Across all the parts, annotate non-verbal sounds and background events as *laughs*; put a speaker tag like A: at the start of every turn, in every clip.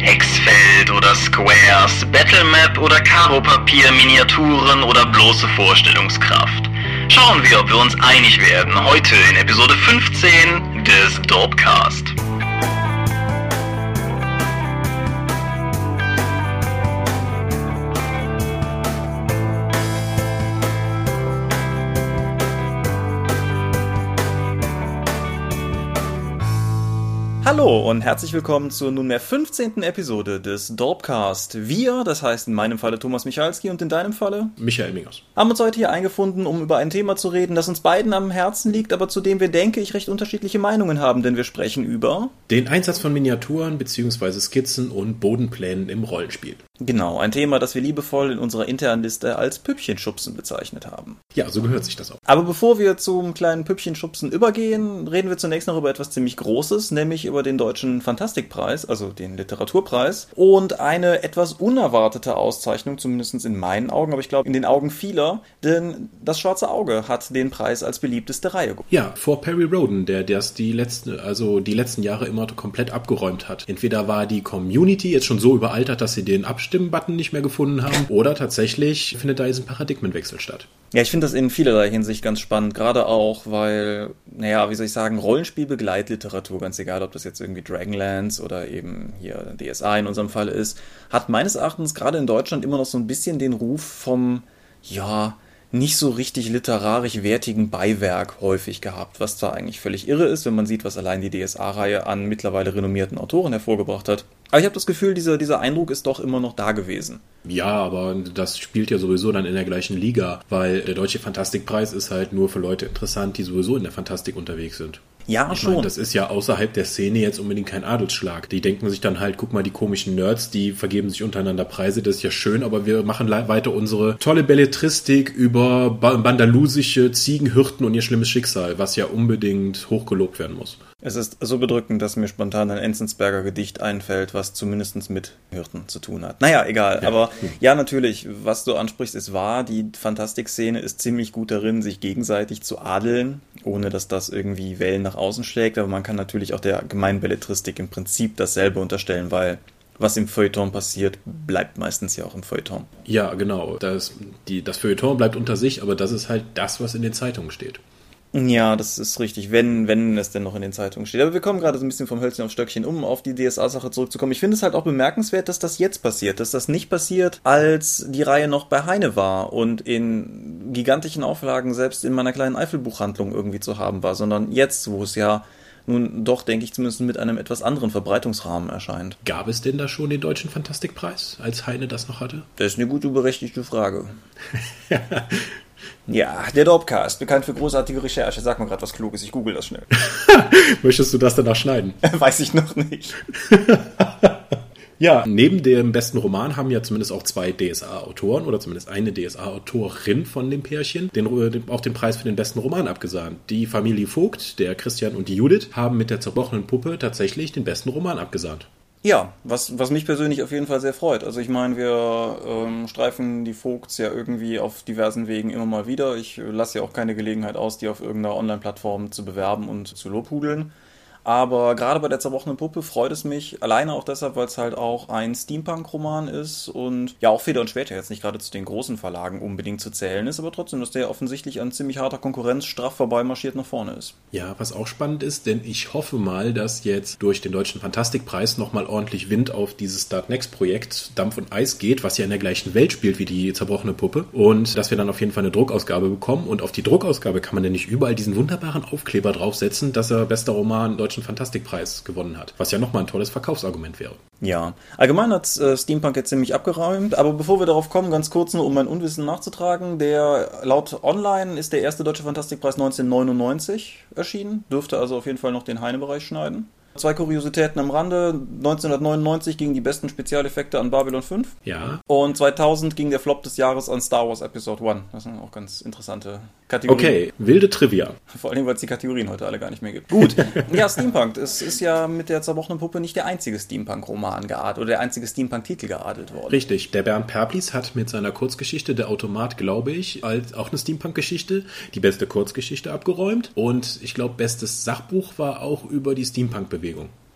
A: Hexfeld oder Squares, Battlemap oder Karo-Papier, Miniaturen oder bloße Vorstellungskraft. Schauen wir, ob wir uns einig werden. Heute in Episode 15 des Dopecast.
B: Hallo und herzlich willkommen zur nunmehr 15. Episode des Dorpcast. Wir, das heißt in meinem Falle Thomas Michalski und in deinem Falle
C: Michael Mingers.
B: haben uns heute hier eingefunden, um über ein Thema zu reden, das uns beiden am Herzen liegt, aber zu dem wir, denke ich, recht unterschiedliche Meinungen haben, denn wir sprechen über...
C: Den Einsatz von Miniaturen bzw. Skizzen und Bodenplänen im Rollenspiel.
B: Genau, ein Thema, das wir liebevoll in unserer internen Liste als Püppchenschubsen bezeichnet haben.
C: Ja, so gehört sich das auch.
B: Aber bevor wir zum kleinen Püppchenschubsen übergehen, reden wir zunächst noch über etwas ziemlich Großes, nämlich über den Deutschen Fantastikpreis, also den Literaturpreis, und eine etwas unerwartete Auszeichnung, zumindest in meinen Augen, aber ich glaube in den Augen vieler, denn das Schwarze Auge hat den Preis als beliebteste Reihe gewonnen.
C: Ja, vor Perry Roden, der das die letzten, also die letzten Jahre immer komplett abgeräumt hat. Entweder war die Community jetzt schon so überaltert, dass sie den Abstimmen-Button nicht mehr gefunden haben, oder tatsächlich findet da jetzt ein Paradigmenwechsel statt.
B: Ja, ich finde das in vielerlei Hinsicht ganz spannend, gerade auch, weil, naja, wie soll ich sagen, Rollenspiel-Begleitliteratur, ganz egal, ob das jetzt irgendwie Dragonlance oder eben hier DSA in unserem Fall ist, hat meines Erachtens gerade in Deutschland immer noch so ein bisschen den Ruf vom, ja, nicht so richtig literarisch wertigen Beiwerk häufig gehabt, was zwar eigentlich völlig irre ist, wenn man sieht, was allein die DSA-Reihe an mittlerweile renommierten Autoren hervorgebracht hat. Aber ich habe das Gefühl, dieser, dieser Eindruck ist doch immer noch da gewesen.
C: Ja, aber das spielt ja sowieso dann in der gleichen Liga, weil der Deutsche Fantastikpreis ist halt nur für Leute interessant, die sowieso in der Fantastik unterwegs sind.
B: Ja,
C: Ich
B: schon.
C: meine, das ist ja außerhalb der Szene jetzt unbedingt kein Adelsschlag. Die denken sich dann halt, guck mal, die komischen Nerds, die vergeben sich untereinander Preise, das ist ja schön, aber wir machen weiter unsere tolle Belletristik über ba bandalusische Ziegenhirten und ihr schlimmes Schicksal, was ja unbedingt hochgelobt werden muss.
B: Es ist so bedrückend, dass mir spontan ein Enzensberger Gedicht einfällt, was zumindest mit Hirten zu tun hat. Naja, egal.
C: Ja.
B: Aber ja, natürlich, was du ansprichst, ist wahr. Die Fantastikszene ist ziemlich gut darin, sich gegenseitig zu adeln, ohne dass das irgendwie Wellen nach außen schlägt. Aber man kann natürlich auch der Gemeinbelletristik im Prinzip dasselbe unterstellen, weil was im Feuilleton passiert, bleibt meistens ja auch im Feuilleton.
C: Ja, genau. Das, die, das Feuilleton bleibt unter sich, aber das ist halt das, was in den Zeitungen steht.
B: Ja, das ist richtig, wenn, wenn es denn noch in den Zeitungen steht. Aber wir kommen gerade so ein bisschen vom Hölzchen auf Stöckchen, um auf die DSA-Sache zurückzukommen. Ich finde es halt auch bemerkenswert, dass das jetzt passiert, dass das nicht passiert, als die Reihe noch bei Heine war und in gigantischen Auflagen selbst in meiner kleinen Eifelbuchhandlung irgendwie zu haben war, sondern jetzt, wo es ja nun doch, denke ich, zumindest mit einem etwas anderen Verbreitungsrahmen erscheint.
C: Gab es denn da schon den Deutschen Fantastikpreis, als Heine das noch hatte?
B: Das ist eine gute, berechtigte Frage. *laughs* ja, der Dopcast, bekannt für großartige Recherche. Sag mal gerade was Kluges, ich google das schnell. *laughs*
C: Möchtest du das danach schneiden? *laughs*
B: Weiß ich noch nicht. *laughs*
C: Ja, neben dem besten Roman haben ja zumindest auch zwei DSA-Autoren oder zumindest eine DSA-Autorin von dem Pärchen den, den, auch den Preis für den besten Roman abgesahnt. Die Familie Vogt, der Christian und die Judith, haben mit der zerbrochenen Puppe tatsächlich den besten Roman abgesahnt.
B: Ja, was, was mich persönlich auf jeden Fall sehr freut. Also ich meine, wir ähm, streifen die Vogts ja irgendwie auf diversen Wegen immer mal wieder. Ich äh, lasse ja auch keine Gelegenheit aus, die auf irgendeiner Online-Plattform zu bewerben und zu lobhudeln. Aber gerade bei der zerbrochenen Puppe freut es mich, alleine auch deshalb, weil es halt auch ein Steampunk-Roman ist und ja auch Feder und Schwerter jetzt nicht gerade zu den großen Verlagen unbedingt zu zählen ist, aber trotzdem, dass der offensichtlich an ziemlich harter Konkurrenz straff vorbeimarschiert nach vorne ist.
C: Ja, was auch spannend ist, denn ich hoffe mal, dass jetzt durch den Deutschen Fantastikpreis nochmal ordentlich Wind auf dieses Start Next Projekt Dampf und Eis geht, was ja in der gleichen Welt spielt wie die zerbrochene Puppe. Und dass wir dann auf jeden Fall eine Druckausgabe bekommen. Und auf die Druckausgabe kann man denn nicht überall diesen wunderbaren Aufkleber draufsetzen, dass er bester Roman Deutschen Fantastikpreis gewonnen hat. Was ja nochmal ein tolles Verkaufsargument wäre.
B: Ja, allgemein hat äh, Steampunk jetzt ziemlich abgeräumt, aber bevor wir darauf kommen, ganz kurz nur, um mein Unwissen nachzutragen, der laut Online ist der erste Deutsche Fantastikpreis 1999 erschienen, dürfte also auf jeden Fall noch den Heine-Bereich schneiden. Zwei Kuriositäten am Rande. 1999 gingen die besten Spezialeffekte an Babylon 5.
C: Ja.
B: Und 2000 ging der Flop des Jahres an Star Wars Episode 1. Das sind auch ganz interessante Kategorien.
C: Okay, wilde Trivia.
B: Vor allem, weil es die Kategorien heute alle gar nicht mehr gibt. Gut. *laughs* Ja, Steampunk. Es ist ja mit der zerbrochenen Puppe nicht der einzige Steampunk-Roman geadelt oder der einzige Steampunk-Titel geadelt worden.
C: Richtig, der Bernd Perplis hat mit seiner Kurzgeschichte Der Automat, glaube ich, als auch eine Steampunk-Geschichte, die beste Kurzgeschichte abgeräumt. Und ich glaube, bestes Sachbuch war auch über die Steampunk-Bewegung.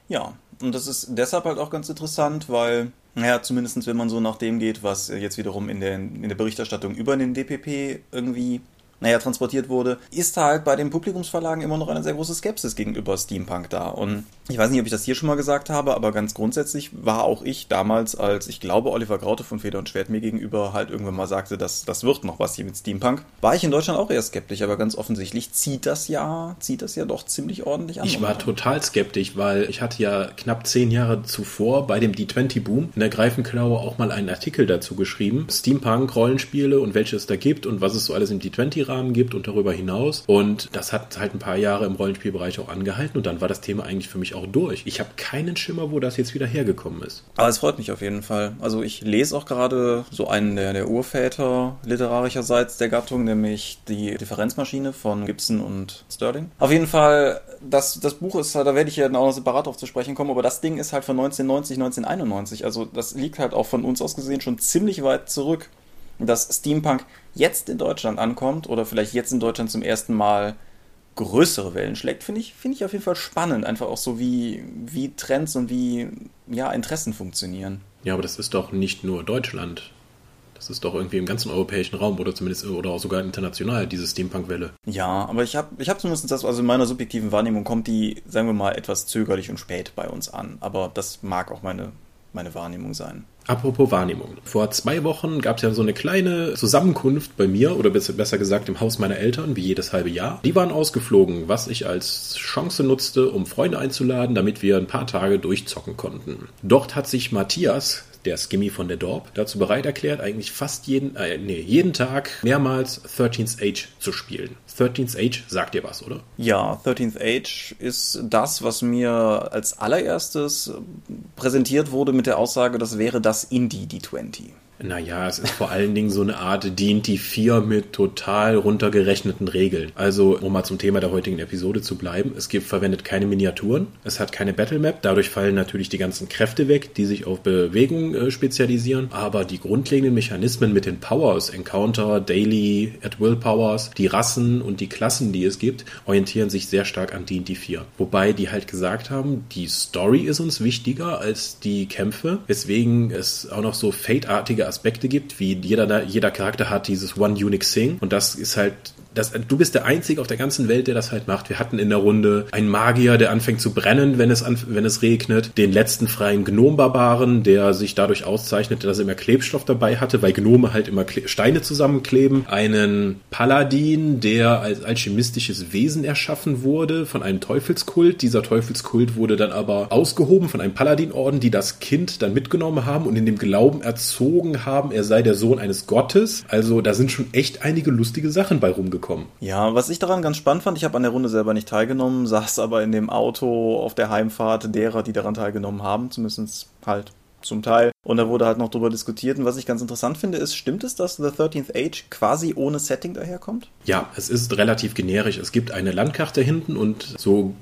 B: Ja, Und das ist deshalb halt auch ganz interessant, weil, naja, zumindest wenn man so nach dem geht, was jetzt wiederum in der, in der Berichterstattung über den DPP irgendwie naja, transportiert wurde, ist halt bei den Publikumsverlagen immer noch eine sehr große Skepsis gegenüber Steampunk da. Und ich weiß nicht, ob ich das hier schon mal gesagt habe, aber ganz grundsätzlich war auch ich damals, als ich glaube, Oliver Graute von Feder und Schwert mir gegenüber halt irgendwann mal sagte, dass das wird noch was hier mit Steampunk, war ich in Deutschland auch eher skeptisch, aber ganz offensichtlich zieht das ja, zieht das ja doch ziemlich ordentlich an.
C: Ich war total skeptisch, weil ich hatte ja knapp zehn Jahre zuvor bei dem D20-Boom in der Greifenklaue auch mal einen Artikel dazu geschrieben. Steampunk, Rollenspiele und welche es da gibt und was es so alles im D20 Rahmen gibt und darüber hinaus. Und das hat halt ein paar Jahre im Rollenspielbereich auch angehalten und dann war das Thema eigentlich für mich auch durch. Ich habe keinen Schimmer, wo das jetzt wieder hergekommen ist.
B: Aber es freut mich auf jeden Fall. Also ich lese auch gerade so einen der, der Urväter literarischerseits der Gattung, nämlich die Differenzmaschine von Gibson und Sterling. Auf jeden Fall, das, das Buch ist, da werde ich ja auch noch separat drauf zu sprechen kommen, aber das Ding ist halt von 1990, 1991. Also das liegt halt auch von uns aus gesehen schon ziemlich weit zurück dass Steampunk jetzt in Deutschland ankommt oder vielleicht jetzt in Deutschland zum ersten Mal größere Wellen schlägt, finde ich, finde ich auf jeden Fall spannend. Einfach auch so, wie, wie Trends und wie ja, Interessen funktionieren.
C: Ja, aber das ist doch nicht nur Deutschland. Das ist doch irgendwie im ganzen europäischen Raum oder zumindest oder auch sogar international, diese Steampunk-Welle.
B: Ja, aber ich habe ich hab zumindest das, also in meiner subjektiven Wahrnehmung kommt die, sagen wir mal, etwas zögerlich und spät bei uns an. Aber das mag auch meine, meine Wahrnehmung sein.
C: Apropos Wahrnehmung. Vor zwei Wochen gab es ja so eine kleine Zusammenkunft bei mir, oder besser gesagt im Haus meiner Eltern, wie jedes halbe Jahr. Die waren ausgeflogen, was ich als Chance nutzte, um Freunde einzuladen, damit wir ein paar Tage durchzocken konnten. Dort hat sich Matthias, der Skimmy von der Dorp, dazu bereit erklärt, eigentlich fast jeden, äh, nee, jeden Tag mehrmals 13th Age zu spielen. 13th Age sagt dir was, oder?
B: Ja, 13th Age ist das, was mir als allererstes präsentiert wurde mit der Aussage, das wäre das Indie D20.
C: Naja, es ist vor allen Dingen so eine Art D&D 4 mit total runtergerechneten Regeln. Also, um mal zum Thema der heutigen Episode zu bleiben, es gibt, verwendet keine Miniaturen, es hat keine Battle Map, dadurch fallen natürlich die ganzen Kräfte weg, die sich auf Bewegung äh, spezialisieren, aber die grundlegenden Mechanismen mit den Powers, Encounter, Daily, At Will Powers, die Rassen und die Klassen, die es gibt, orientieren sich sehr stark an D&D 4. Wobei die halt gesagt haben, die Story ist uns wichtiger als die Kämpfe, weswegen es auch noch so Fate-artige Aspekte gibt, wie jeder, jeder Charakter hat dieses One Unique Thing. Und das ist halt das, du bist der Einzige auf der ganzen Welt, der das halt macht. Wir hatten in der Runde einen Magier, der anfängt zu brennen, wenn es, wenn es regnet. Den letzten freien Gnombarbaren, der sich dadurch auszeichnete, dass er immer Klebstoff dabei hatte, weil Gnome halt immer Kle Steine zusammenkleben. Einen Paladin, der als alchemistisches Wesen erschaffen wurde von einem Teufelskult. Dieser Teufelskult wurde dann aber ausgehoben von einem Paladinorden, die das Kind dann mitgenommen haben und in dem Glauben erzogen haben, er sei der Sohn eines Gottes. Also da sind schon echt einige lustige Sachen bei rumgekommen bekommen.
B: Ja, was ich daran ganz spannend fand, ich habe an der Runde selber nicht teilgenommen, saß aber in dem Auto auf der Heimfahrt derer, die daran teilgenommen haben, zumindest halt zum Teil. Und da wurde halt noch drüber diskutiert. Und was ich ganz interessant finde, ist, stimmt es, dass The 13th Age quasi ohne Setting daherkommt?
C: Ja, es ist relativ generisch. Es gibt eine Landkarte hinten und so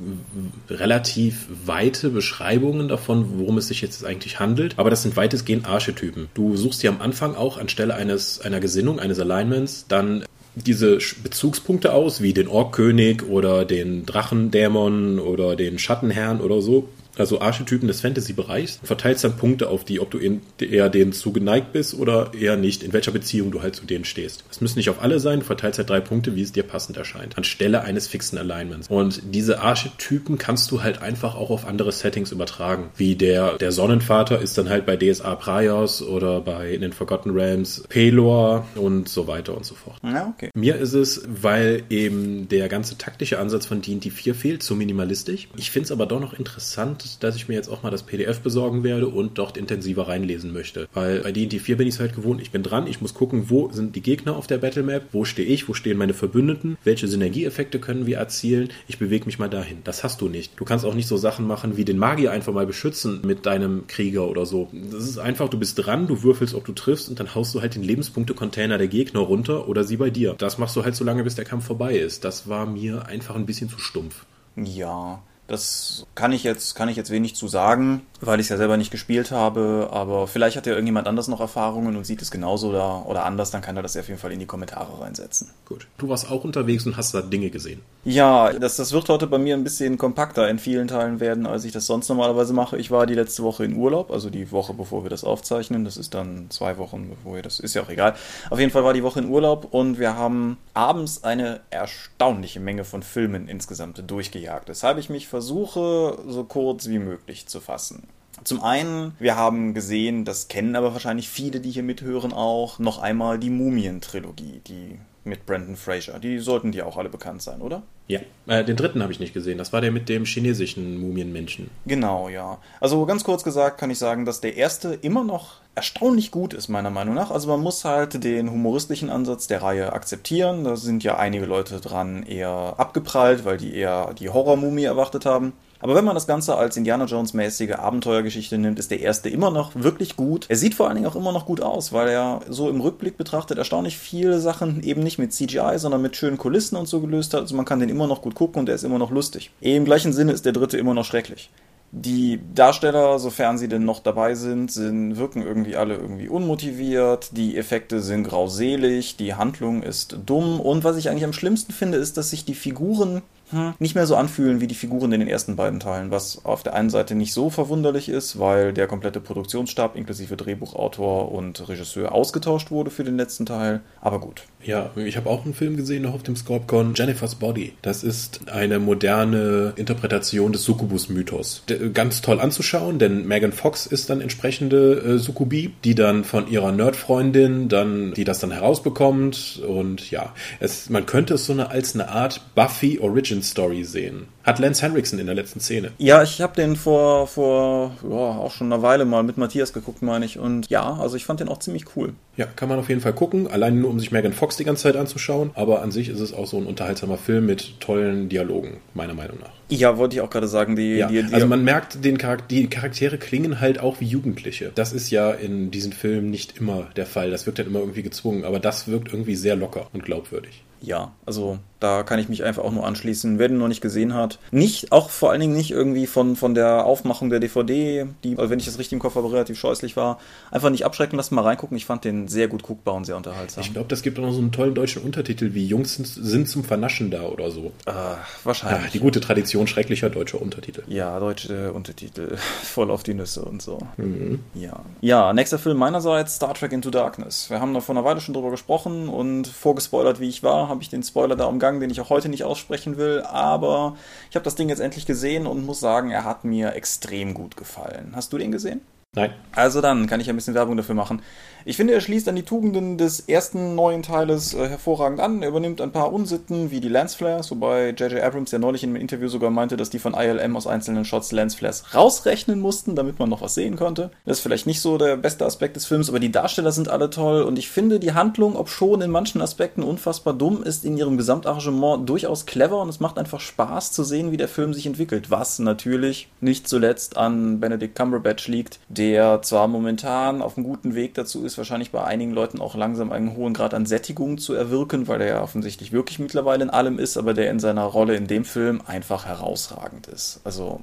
C: relativ weite Beschreibungen davon, worum es sich jetzt eigentlich handelt. Aber das sind weitestgehend Archetypen. Du suchst dir am Anfang auch anstelle eines, einer Gesinnung, eines Alignments, dann diese Bezugspunkte aus, wie den Orkkönig oder den Drachendämon oder den Schattenherrn oder so also Archetypen des Fantasy-Bereichs, verteilst dann Punkte auf die, ob du eher denen zugeneigt bist oder eher nicht, in welcher Beziehung du halt zu denen stehst. Es müssen nicht auf alle sein, du verteilst halt drei Punkte, wie es dir passend erscheint, anstelle eines fixen Alignments. Und diese Archetypen kannst du halt einfach auch auf andere Settings übertragen, wie der, der Sonnenvater ist dann halt bei DSA Praios oder bei in den Forgotten Realms Pelor und so weiter und so fort.
B: Ja, okay.
C: Mir ist es, weil eben der ganze taktische Ansatz von D&D 4 fehlt, zu minimalistisch. Ich finde es aber doch noch interessant, dass ich mir jetzt auch mal das PDF besorgen werde und dort intensiver reinlesen möchte. Weil bei D&D 4 bin ich es halt gewohnt, ich bin dran, ich muss gucken, wo sind die Gegner auf der Battlemap, wo stehe ich, wo stehen meine Verbündeten, welche Synergieeffekte können wir erzielen, ich bewege mich mal dahin. Das hast du nicht. Du kannst auch nicht so Sachen machen, wie den Magier einfach mal beschützen mit deinem Krieger oder so. Das ist einfach, du bist dran, du würfelst, ob du triffst und dann haust du halt den Lebenspunkte-Container der Gegner runter oder sie bei dir. Das machst du halt so lange, bis der Kampf vorbei ist. Das war mir einfach ein bisschen zu stumpf.
B: Ja, Das kann ich jetzt, kann ich jetzt wenig zu sagen, weil ich es ja selber nicht gespielt habe, aber vielleicht hat ja irgendjemand anders noch Erfahrungen und sieht es genauso oder, oder anders, dann kann er das ja auf jeden Fall in die Kommentare reinsetzen.
C: Gut. Du warst auch unterwegs und hast da Dinge gesehen.
B: Ja, das, das wird heute bei mir ein bisschen kompakter in vielen Teilen werden, als ich das sonst normalerweise mache. Ich war die letzte Woche in Urlaub, also die Woche, bevor wir das aufzeichnen. Das ist dann zwei Wochen, bevor wir das, ist ja auch egal. Auf jeden Fall war die Woche in Urlaub und wir haben abends eine erstaunliche Menge von Filmen insgesamt durchgejagt. Deshalb ich mich versuche, so kurz wie möglich zu fassen. Zum einen, wir haben gesehen, das kennen aber wahrscheinlich viele, die hier mithören, auch noch einmal die Mumien-Trilogie, die mit Brandon Fraser. Die sollten dir auch alle bekannt sein, oder?
C: Ja, äh, den dritten habe ich nicht gesehen. Das war der mit dem chinesischen Mumienmenschen.
B: Genau, ja. Also ganz kurz gesagt kann ich sagen, dass der erste immer noch erstaunlich gut ist, meiner Meinung nach. Also man muss halt den humoristischen Ansatz der Reihe akzeptieren. Da sind ja einige Leute dran eher abgeprallt, weil die eher die Horrormumie erwartet haben. Aber wenn man das Ganze als Indiana Jones mäßige Abenteuergeschichte nimmt, ist der erste immer noch wirklich gut. Er sieht vor allen Dingen auch immer noch gut aus, weil er so im Rückblick betrachtet erstaunlich viele Sachen eben nicht mit CGI, sondern mit schönen Kulissen und so gelöst hat. Also man kann den immer noch gut gucken und er ist immer noch lustig. Im gleichen Sinne ist der dritte immer noch schrecklich. Die Darsteller, sofern sie denn noch dabei sind, sind, wirken irgendwie alle irgendwie unmotiviert, die Effekte sind grauselig, die Handlung ist dumm und was ich eigentlich am schlimmsten finde, ist, dass sich die Figuren nicht mehr so anfühlen wie die Figuren in den ersten beiden Teilen, was auf der einen Seite nicht so verwunderlich ist, weil der komplette Produktionsstab inklusive Drehbuchautor und Regisseur ausgetauscht wurde für den letzten Teil. Aber gut.
C: Ja, ich habe auch einen Film gesehen noch auf dem Scorpcon, Jennifer's Body. Das ist eine moderne Interpretation des Succubus-Mythos. Ganz toll anzuschauen, denn Megan Fox ist dann entsprechende äh, Succubi, die dann von ihrer Nerdfreundin dann, die das dann herausbekommt und ja, es, man könnte es so eine als eine Art Buffy Origin Origin Story sehen. Hat Lance Henriksen in der letzten Szene.
B: Ja, ich habe den vor, vor ja, auch schon einer Weile mal mit Matthias geguckt, meine ich. Und ja, also ich fand den auch ziemlich cool.
C: Ja, kann man auf jeden Fall gucken. Allein nur, um sich Megan Fox die ganze Zeit anzuschauen. Aber an sich ist es auch so ein unterhaltsamer Film mit tollen Dialogen, meiner Meinung nach.
B: Ja, wollte ich auch gerade sagen. Die,
C: ja,
B: die, die,
C: also man merkt, den Charakter, die Charaktere klingen halt auch wie Jugendliche. Das ist ja in diesen Filmen nicht immer der Fall. Das wirkt dann immer irgendwie gezwungen. Aber das wirkt irgendwie sehr locker und glaubwürdig
B: ja, also da kann ich mich einfach auch nur anschließen. Wer den noch nicht gesehen hat, nicht, auch vor allen Dingen nicht irgendwie von, von der Aufmachung der DVD, die, wenn ich das richtig im Kopf habe, relativ scheußlich war, einfach nicht abschrecken lassen, mal reingucken. Ich fand den sehr gut guckbar und sehr unterhaltsam.
C: Ich glaube, das gibt auch noch so einen tollen deutschen Untertitel wie Jungs sind, zum Vernaschen da oder so.
B: Äh, wahrscheinlich. Ja,
C: die gute Tradition schrecklicher deutscher Untertitel.
B: Ja, deutsche Untertitel. *laughs* Voll auf die Nüsse und so. Mhm. Ja. Ja, nächster Film meinerseits, Star Trek Into Darkness. Wir haben da vor einer Weile schon drüber gesprochen und vorgespoilert, wie ich war, habe ich den Spoiler da umgangen, den ich auch heute nicht aussprechen will, aber ich habe das Ding jetzt endlich gesehen und muss sagen, er hat mir extrem gut gefallen. Hast du den gesehen?
C: Nein.
B: Also dann kann ich ein bisschen Werbung dafür machen. Ich finde, er schließt an die Tugenden des ersten neuen Teiles äh, hervorragend an. Er übernimmt ein paar Unsitten wie die Lensflares, wobei J.J. Abrams ja neulich in einem Interview sogar meinte, dass die von ILM aus einzelnen Shots Lensflares rausrechnen mussten, damit man noch was sehen konnte. Das ist vielleicht nicht so der beste Aspekt des Films, aber die Darsteller sind alle toll und ich finde, die Handlung, ob schon in manchen Aspekten unfassbar dumm, ist in ihrem Gesamtarrangement durchaus clever und es macht einfach Spaß zu sehen, wie der Film sich entwickelt. Was natürlich nicht zuletzt an Benedict Cumberbatch liegt, der zwar momentan auf einem guten Weg dazu ist, wahrscheinlich bei einigen Leuten auch langsam einen hohen Grad an Sättigung zu erwirken, weil er ja offensichtlich wirklich mittlerweile in allem ist, aber der in seiner Rolle in dem Film einfach herausragend ist. Also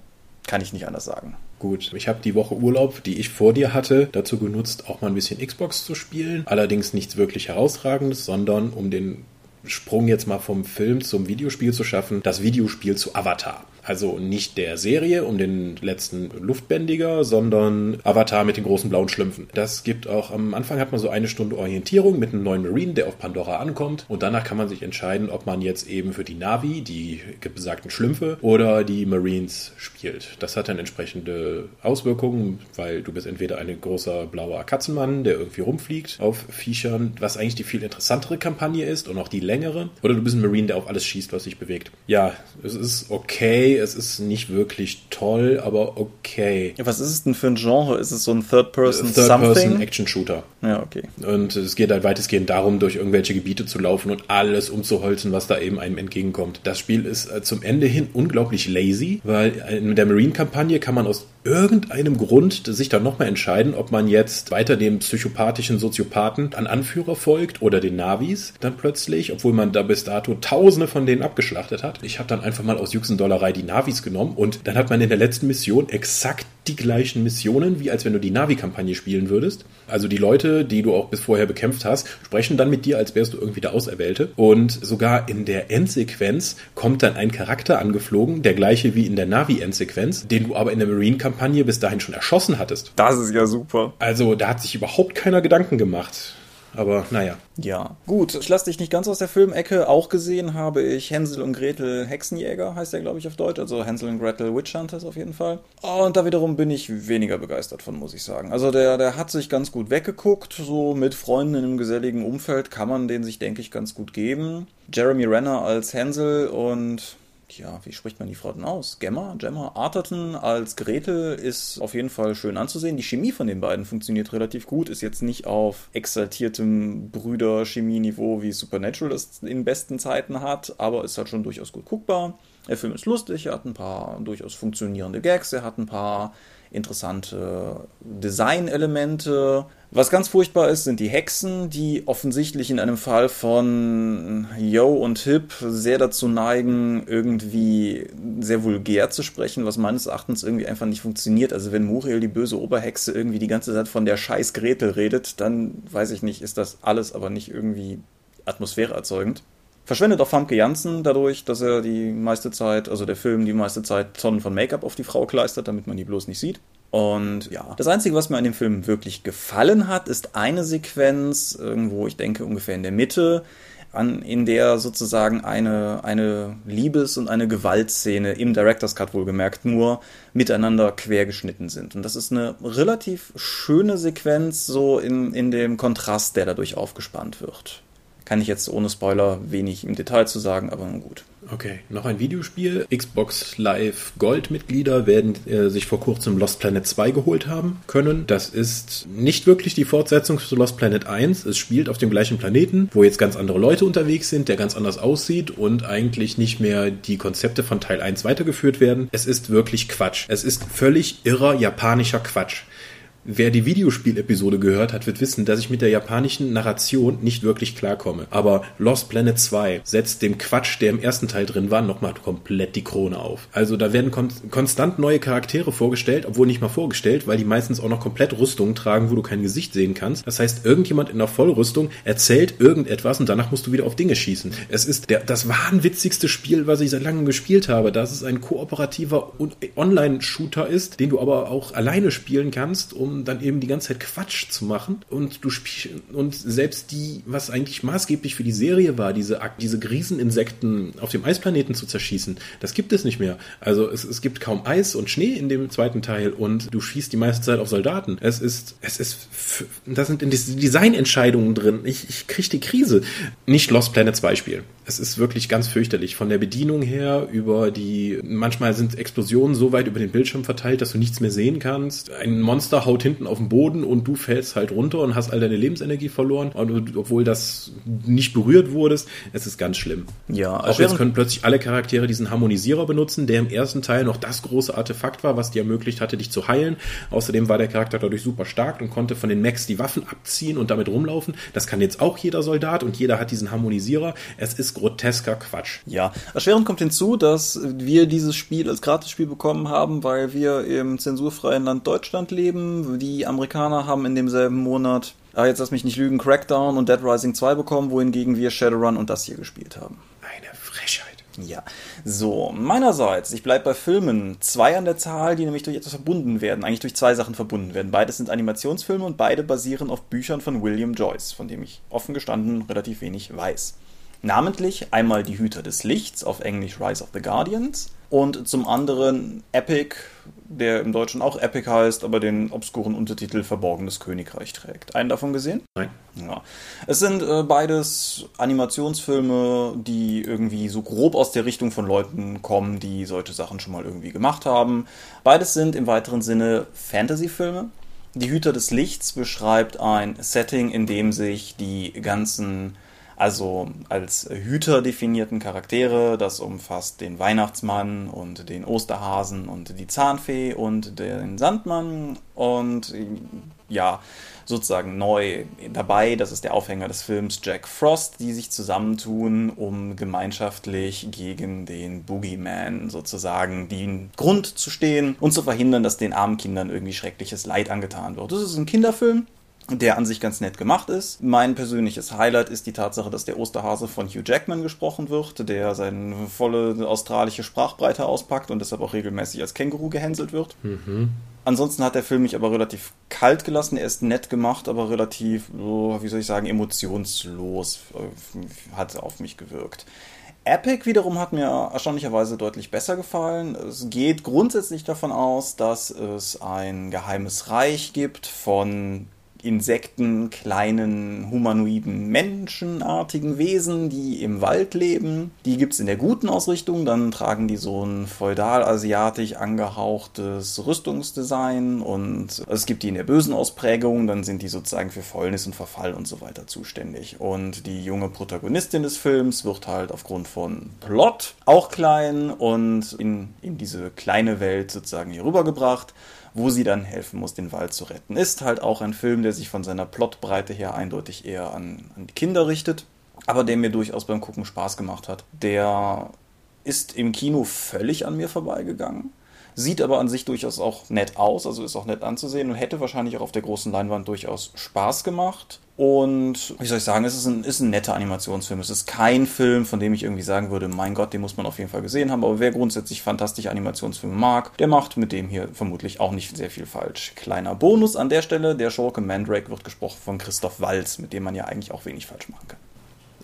B: kann ich nicht anders sagen.
C: Gut, ich habe die Woche Urlaub, die ich vor dir hatte, dazu genutzt, auch mal ein bisschen Xbox zu spielen. Allerdings nichts wirklich herausragendes, sondern um den Sprung jetzt mal vom Film zum Videospiel zu schaffen, das Videospiel zu Avatar. Also nicht der Serie um den letzten Luftbändiger, sondern Avatar mit den großen blauen Schlümpfen. Das gibt auch am Anfang hat man so eine Stunde Orientierung mit einem neuen Marine, der auf Pandora ankommt. Und danach kann man sich entscheiden, ob man jetzt eben für die Navi, die besagten Schlümpfe, oder die Marines spielt. Das hat dann entsprechende Auswirkungen, weil du bist entweder ein großer blauer Katzenmann, der irgendwie rumfliegt auf Viechern, was eigentlich die viel interessantere Kampagne ist und auch die längere. Oder du bist ein Marine, der auf alles schießt, was sich bewegt. Ja, es ist okay es ist nicht wirklich toll, aber okay.
B: Was ist es denn für ein Genre? Ist es so ein Third-Person
C: Third-Person-Action-Shooter.
B: Ja, okay.
C: Und es geht halt weitestgehend darum, durch irgendwelche Gebiete zu laufen und alles umzuholzen, was da eben einem entgegenkommt. Das Spiel ist äh, zum Ende hin unglaublich lazy, weil in der Marine-Kampagne kann man aus irgendeinem Grund sich dann nochmal entscheiden, ob man jetzt weiter dem psychopathischen Soziopathen an Anführer folgt oder den Navis dann plötzlich, obwohl man da bis dato tausende von denen abgeschlachtet hat. Ich habe dann einfach mal aus Juxendollerei die Navis genommen und dann hat man in der letzten Mission exakt die gleichen Missionen, wie als wenn du die Navi-Kampagne spielen würdest. Also die Leute, die du auch bis vorher bekämpft hast, sprechen dann mit dir, als wärst du irgendwie der Auserwählte. Und sogar in der Endsequenz kommt dann ein Charakter angeflogen, der gleiche wie in der Navi-Endsequenz, den du aber in der Marine-Kampagne bis dahin schon erschossen hattest.
B: Das ist ja super.
C: Also da hat sich überhaupt keiner Gedanken gemacht. Aber naja.
B: Ja, gut. Ich lasse dich nicht ganz aus der Filmecke. Auch gesehen habe ich Hänsel und Gretel Hexenjäger, heißt der, glaube ich, auf Deutsch. Also Hänsel und Gretel Witch Hunters auf jeden Fall. Und da wiederum bin ich weniger begeistert von, muss ich sagen. Also der, der hat sich ganz gut weggeguckt. So mit Freunden in einem geselligen Umfeld kann man den sich, denke ich, ganz gut geben. Jeremy Renner als Hänsel und ja, wie spricht man die Frau denn aus? Gemma? Gemma Arterton als Gretel ist auf jeden Fall schön anzusehen. Die Chemie von den beiden funktioniert relativ gut, ist jetzt nicht auf exaltiertem Brüder-Chemie-Niveau, wie Supernatural das in besten Zeiten hat, aber ist halt schon durchaus gut guckbar. Der Film ist lustig, er hat ein paar durchaus funktionierende Gags, er hat ein paar interessante Designelemente. Was ganz furchtbar ist, sind die Hexen, die offensichtlich in einem Fall von Yo und Hip sehr dazu neigen, irgendwie sehr vulgär zu sprechen, was meines Erachtens irgendwie einfach nicht funktioniert. Also wenn Muriel, die böse Oberhexe, irgendwie die ganze Zeit von der scheiß Gretel redet, dann weiß ich nicht, ist das alles aber nicht irgendwie Atmosphäre erzeugend. Verschwendet auch Famke Janssen dadurch, dass er die meiste Zeit, also der Film die meiste Zeit Tonnen von Make-up auf die Frau kleistert, damit man die bloß nicht sieht. Und ja, das Einzige, was mir an dem Film wirklich gefallen hat, ist eine Sequenz, irgendwo, ich denke ungefähr in der Mitte, an, in der sozusagen eine, eine Liebes- und eine Gewaltszene im Director's Cut wohlgemerkt nur miteinander quergeschnitten sind. Und das ist eine relativ schöne Sequenz, so in, in dem Kontrast, der dadurch aufgespannt wird. Kann ich jetzt ohne Spoiler wenig im Detail zu sagen, aber nun gut.
C: Okay, noch ein Videospiel. Xbox Live Gold-Mitglieder werden äh, sich vor kurzem Lost Planet 2 geholt haben können. Das ist nicht wirklich die Fortsetzung zu Lost Planet 1. Es spielt auf dem gleichen Planeten, wo jetzt ganz andere Leute unterwegs sind, der ganz anders aussieht und eigentlich nicht mehr die Konzepte von Teil 1 weitergeführt werden. Es ist wirklich Quatsch. Es ist völlig irrer japanischer Quatsch. Wer die Videospiel-Episode gehört hat, wird wissen, dass ich mit der japanischen Narration nicht wirklich klarkomme. Aber Lost Planet 2 setzt dem Quatsch, der im ersten Teil drin war, nochmal komplett die Krone auf. Also da werden kon konstant neue Charaktere vorgestellt, obwohl nicht mal vorgestellt, weil die meistens auch noch komplett Rüstungen tragen, wo du kein Gesicht sehen kannst. Das heißt, irgendjemand in der Vollrüstung erzählt irgendetwas und danach musst du wieder auf Dinge schießen. Es ist der, das wahnwitzigste Spiel, was ich seit langem gespielt habe, dass es ein kooperativer Online-Shooter ist, den du aber auch alleine spielen kannst, um dann eben die ganze Zeit Quatsch zu machen. Und du spielst, und selbst die, was eigentlich maßgeblich für die Serie war, diese, diese Rieseninsekten auf dem Eisplaneten zu zerschießen, das gibt es nicht mehr. Also es, es gibt kaum Eis und Schnee in dem zweiten Teil und du schießt die meiste Zeit auf Soldaten. Es ist, es ist, da sind Designentscheidungen drin. Ich, ich krieg die Krise. Nicht Lost Planet 2 spielen es ist wirklich ganz fürchterlich. Von der Bedienung her über die, manchmal sind Explosionen so weit über den Bildschirm verteilt, dass du nichts mehr sehen kannst. Ein Monster haut hinten auf den Boden und du fällst halt runter und hast all deine Lebensenergie verloren, obwohl das nicht berührt wurdest. Es ist ganz schlimm.
B: Ja,
C: auch jetzt können plötzlich alle Charaktere diesen Harmonisierer benutzen, der im ersten Teil noch das große Artefakt war, was dir ermöglicht hatte, dich zu heilen. Außerdem war der Charakter dadurch super stark und konnte von den Max die Waffen abziehen und damit rumlaufen. Das kann jetzt auch jeder Soldat und jeder hat diesen Harmonisierer. Es ist grotesker Quatsch.
B: Ja, erschwerend kommt hinzu, dass wir dieses Spiel als Gratisspiel bekommen haben, weil wir im zensurfreien Land Deutschland leben. Die Amerikaner haben in demselben Monat, ah, jetzt lass mich nicht lügen, Crackdown und Dead Rising 2 bekommen, wohingegen wir Shadowrun und das hier gespielt haben.
C: Eine Frechheit.
B: Ja, so, meinerseits, ich bleibe bei Filmen. Zwei an der Zahl, die nämlich durch etwas verbunden werden, eigentlich durch zwei Sachen verbunden werden. Beides sind Animationsfilme und beide basieren auf Büchern von William Joyce, von dem ich offen gestanden relativ wenig weiß. Namentlich einmal die Hüter des Lichts, auf Englisch Rise of the Guardians, und zum anderen Epic, der im Deutschen auch Epic heißt, aber den obskuren Untertitel Verborgenes Königreich trägt. Einen davon gesehen?
C: Nein.
B: Ja. Es sind äh, beides Animationsfilme, die irgendwie so grob aus der Richtung von Leuten kommen, die solche Sachen schon mal irgendwie gemacht haben. Beides sind im weiteren Sinne Fantasy-Filme. Die Hüter des Lichts beschreibt ein Setting, in dem sich die ganzen also als Hüter definierten Charaktere. Das umfasst den Weihnachtsmann und den Osterhasen und die Zahnfee und den Sandmann und ja, sozusagen neu dabei. Das ist der Aufhänger des Films Jack Frost, die sich zusammentun, um gemeinschaftlich gegen den Boogeyman sozusagen den Grund zu stehen und zu verhindern, dass den armen Kindern irgendwie schreckliches Leid angetan wird. Das ist ein Kinderfilm der an sich ganz nett gemacht ist. Mein persönliches Highlight ist die Tatsache, dass der Osterhase von Hugh Jackman gesprochen wird, der seine volle australische Sprachbreite auspackt und deshalb auch regelmäßig als Känguru gehänselt wird. Mhm. Ansonsten hat der Film mich aber relativ kalt gelassen. Er ist nett gemacht, aber relativ, wie soll ich sagen, emotionslos äh, hat auf mich gewirkt. Epic wiederum hat mir erstaunlicherweise deutlich besser gefallen. Es geht grundsätzlich davon aus, dass es ein geheimes Reich gibt von Insekten, kleinen humanoiden menschenartigen Wesen, die im Wald leben. Die gibt es in der guten Ausrichtung. Dann tragen die so ein feudal-asiatisch angehauchtes Rüstungsdesign und es gibt die in der bösen Ausprägung. Dann sind die sozusagen für Fäulnis und Verfall und so weiter zuständig. Und die junge Protagonistin des Films wird halt aufgrund von Plot auch klein und in, in diese kleine Welt sozusagen hier rübergebracht wo sie dann helfen muss, den Wald zu retten. Ist halt auch ein Film, der sich von seiner Plotbreite her eindeutig eher an, an die Kinder richtet, aber der mir durchaus beim Gucken Spaß gemacht hat. Der ist im Kino völlig an mir vorbeigegangen. Sieht aber an sich durchaus auch nett aus, also ist auch nett anzusehen und hätte wahrscheinlich auch auf der großen Leinwand durchaus Spaß gemacht. Und wie soll ich sagen, es ist ein, ist ein netter Animationsfilm. Es ist kein Film, von dem ich irgendwie sagen würde, mein Gott, den muss man auf jeden Fall gesehen haben. Aber wer grundsätzlich fantastische Animationsfilme mag, der macht mit dem hier vermutlich auch nicht sehr viel falsch. Kleiner Bonus an der Stelle, der Schurke Mandrake wird gesprochen von Christoph Walz, mit dem man ja eigentlich auch wenig falsch machen kann.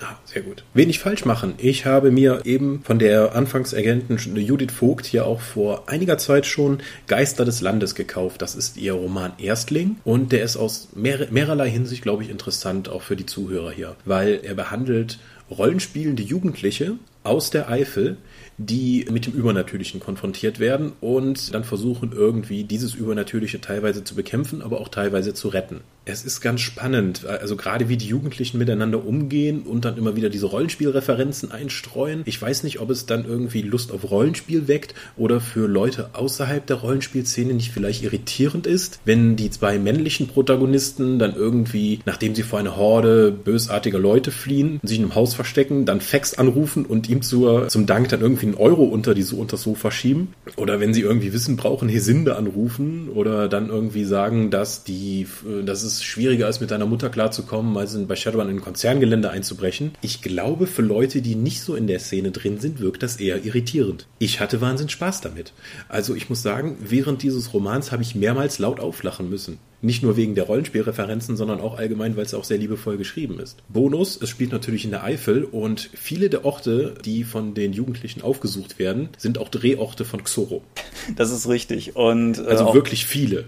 C: Ah, sehr gut. Wenig falsch machen. Ich habe mir eben von der Anfangsagentin Judith Vogt hier auch vor einiger Zeit schon Geister des Landes gekauft. Das ist ihr Roman Erstling und der ist aus mehr, mehrerlei Hinsicht, glaube ich, interessant auch für die Zuhörer hier, weil er behandelt rollenspielende Jugendliche aus der Eifel, die mit dem Übernatürlichen konfrontiert werden und dann versuchen irgendwie dieses Übernatürliche teilweise zu bekämpfen, aber auch teilweise zu retten. Es ist ganz spannend, also gerade wie die Jugendlichen miteinander umgehen und dann immer wieder diese Rollenspielreferenzen einstreuen. Ich weiß nicht, ob es dann irgendwie Lust auf Rollenspiel weckt oder für Leute außerhalb der Rollenspielszene nicht vielleicht irritierend ist, wenn die zwei männlichen Protagonisten dann irgendwie, nachdem sie vor eine Horde bösartiger Leute fliehen, sich in einem Haus verstecken, dann Fax anrufen und ihm zur, zum Dank dann irgendwie einen Euro unter, die, unter das Sofa schieben. Oder wenn sie irgendwie Wissen brauchen, Hesinde anrufen oder dann irgendwie sagen, dass die, dass es schwieriger ist, mit deiner Mutter klarzukommen, als bei Shadowrun in ein Konzerngelände einzubrechen. Ich glaube, für Leute, die nicht so in der Szene drin sind, wirkt das eher irritierend. Ich hatte Wahnsinn Spaß damit. Also ich muss sagen, während dieses Romans habe ich mehrmals laut auflachen müssen. Nicht nur wegen der Rollenspielreferenzen, sondern auch allgemein, weil es auch sehr liebevoll geschrieben ist. Bonus, es spielt natürlich in der Eifel und viele der Orte, die von den Jugendlichen aufgesucht werden, sind auch Drehorte von Xoro.
B: Das ist richtig. Und,
C: äh, also wirklich viele.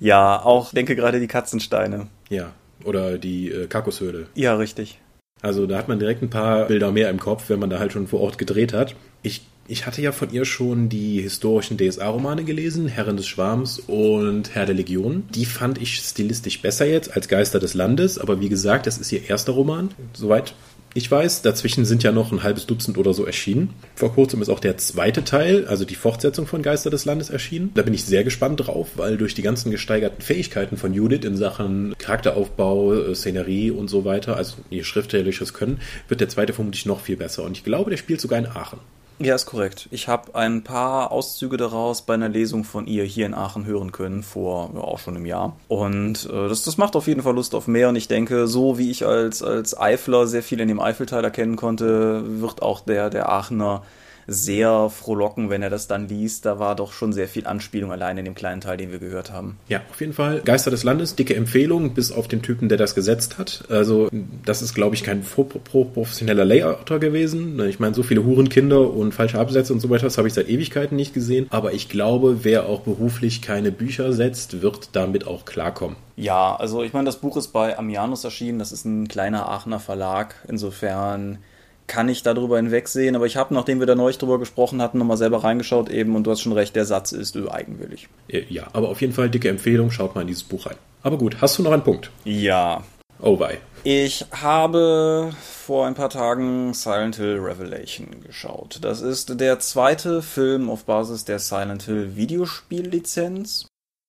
B: Ja, auch denke gerade die Katzensteine.
C: Ja, oder die äh, Kakushöhle.
B: Ja, richtig.
C: Also da hat man direkt ein paar Bilder mehr im Kopf, wenn man da halt schon vor Ort gedreht hat. Ich, ich hatte ja von ihr schon die historischen DSA-Romane gelesen, Herren des Schwarms und Herr der Legion. Die fand ich stilistisch besser jetzt als Geister des Landes, aber wie gesagt, das ist ihr erster Roman. Soweit ich weiß, dazwischen sind ja noch ein halbes Dutzend oder so erschienen. Vor kurzem ist auch der zweite Teil, also die Fortsetzung von Geister des Landes erschienen. Da bin ich sehr gespannt drauf, weil durch die ganzen gesteigerten Fähigkeiten von Judith in Sachen Charakteraufbau, äh, Szenerie und so weiter, also ihr schriftstellerisches Können, wird der zweite vermutlich noch viel besser. Und ich glaube, der spielt sogar in Aachen.
B: Ja, ist korrekt. Ich habe ein paar Auszüge daraus bei einer Lesung von ihr hier in Aachen hören können, vor ja, auch schon einem Jahr. Und äh, das, das macht auf jeden Fall Lust auf mehr. Und ich denke, so wie ich als, als Eifler sehr viel in dem Eifelteil erkennen konnte, wird auch der, der Aachener sehr frohlocken, wenn er das dann liest. Da war doch schon sehr viel Anspielung allein in dem kleinen Teil, den wir gehört haben.
C: Ja, auf jeden Fall. Geister des Landes, dicke Empfehlung, bis auf den Typen, der das gesetzt hat. Also, das ist, glaube ich, kein professioneller Layouter gewesen. Ich meine, so viele Hurenkinder und falsche Absätze und so weiter, das habe ich seit Ewigkeiten nicht gesehen. Aber ich glaube, wer auch beruflich keine Bücher setzt, wird damit auch klarkommen.
B: Ja, also ich meine, das Buch ist bei Amianus erschienen. Das ist ein kleiner Aachener Verlag. Insofern kann ich darüber hinwegsehen, aber ich habe, nachdem wir da neulich drüber gesprochen hatten, nochmal selber reingeschaut eben und du hast schon recht, der Satz ist eigenwillig.
C: Äh, ja, aber auf jeden Fall dicke Empfehlung, schaut mal in dieses Buch rein. Aber gut, hast du noch einen Punkt?
B: Ja.
C: Oh wei.
B: Ich habe vor ein paar Tagen Silent Hill Revelation geschaut. Das ist der zweite Film auf Basis der Silent Hill Videospiellizenz,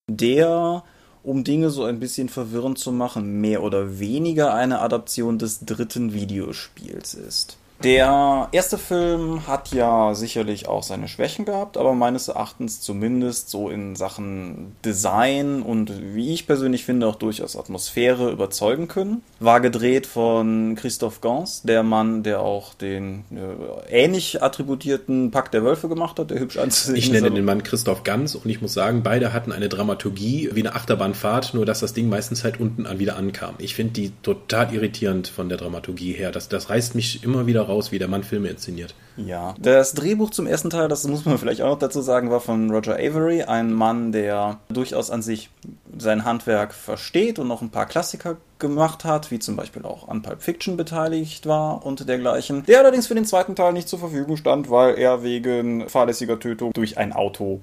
B: der, um Dinge so ein bisschen verwirrend zu machen, mehr oder weniger eine Adaption des dritten Videospiels ist. Der erste Film hat ja sicherlich auch seine Schwächen gehabt, aber meines Erachtens zumindest so in Sachen Design und wie ich persönlich finde auch durchaus Atmosphäre überzeugen können. War gedreht von Christophe Gans, der Mann, der auch den äh, ähnlich attributierten Pakt der Wölfe gemacht hat, der hübsch anzusehen
C: Ich nenne den Mann Christoph Gans und ich muss sagen, beide hatten eine Dramaturgie wie eine Achterbahnfahrt, nur dass das Ding meistens halt unten an wieder ankam. Ich finde die total irritierend von der Dramaturgie her. Das, das reißt mich immer wieder raus, wie der Mann Filme inszeniert.
B: Ja, das Drehbuch zum ersten Teil, das muss man *laughs* vielleicht auch noch dazu sagen, war von Roger Avery, ein Mann, der durchaus an sich sein Handwerk versteht und noch ein paar Klassiker gemacht hat, wie zum Beispiel auch an Pulp Fiction beteiligt war und dergleichen. Der allerdings für den zweiten Teil nicht zur Verfügung stand, weil er wegen fahrlässiger Tötung durch ein Auto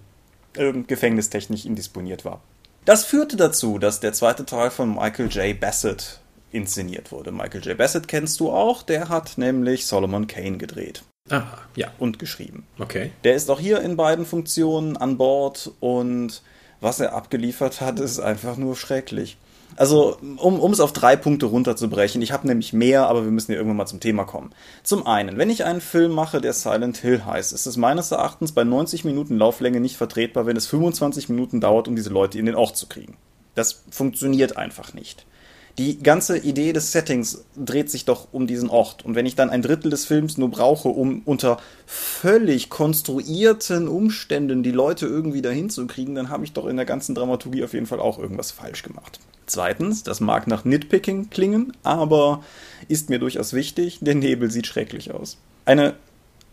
B: äh, gefängnistechnisch indisponiert war. Das führte dazu, dass der zweite Teil von Michael J. Bassett inszeniert wurde. Michael J. Bassett kennst du auch, der hat nämlich Solomon Kane gedreht.
C: Ah, ja.
B: Und geschrieben.
C: Okay.
B: Der ist auch hier in beiden Funktionen an Bord und was er abgeliefert hat, ist einfach nur schrecklich. Also, um, um es auf drei Punkte runterzubrechen, ich habe nämlich mehr, aber wir müssen ja irgendwann mal zum Thema kommen. Zum einen, wenn ich einen Film mache, der Silent Hill heißt, ist es meines Erachtens bei 90 Minuten Lauflänge nicht vertretbar, wenn es 25 Minuten dauert, um diese Leute in den Ort zu kriegen. Das funktioniert einfach nicht. Die ganze Idee des Settings dreht sich doch um diesen Ort. Und wenn ich dann ein Drittel des Films nur brauche, um unter völlig konstruierten Umständen die Leute irgendwie dahin zu kriegen, dann habe ich doch in der ganzen Dramaturgie auf jeden Fall auch irgendwas falsch gemacht. Zweitens, das mag nach Nitpicking klingen, aber ist mir durchaus wichtig, der Nebel sieht schrecklich aus. Eine,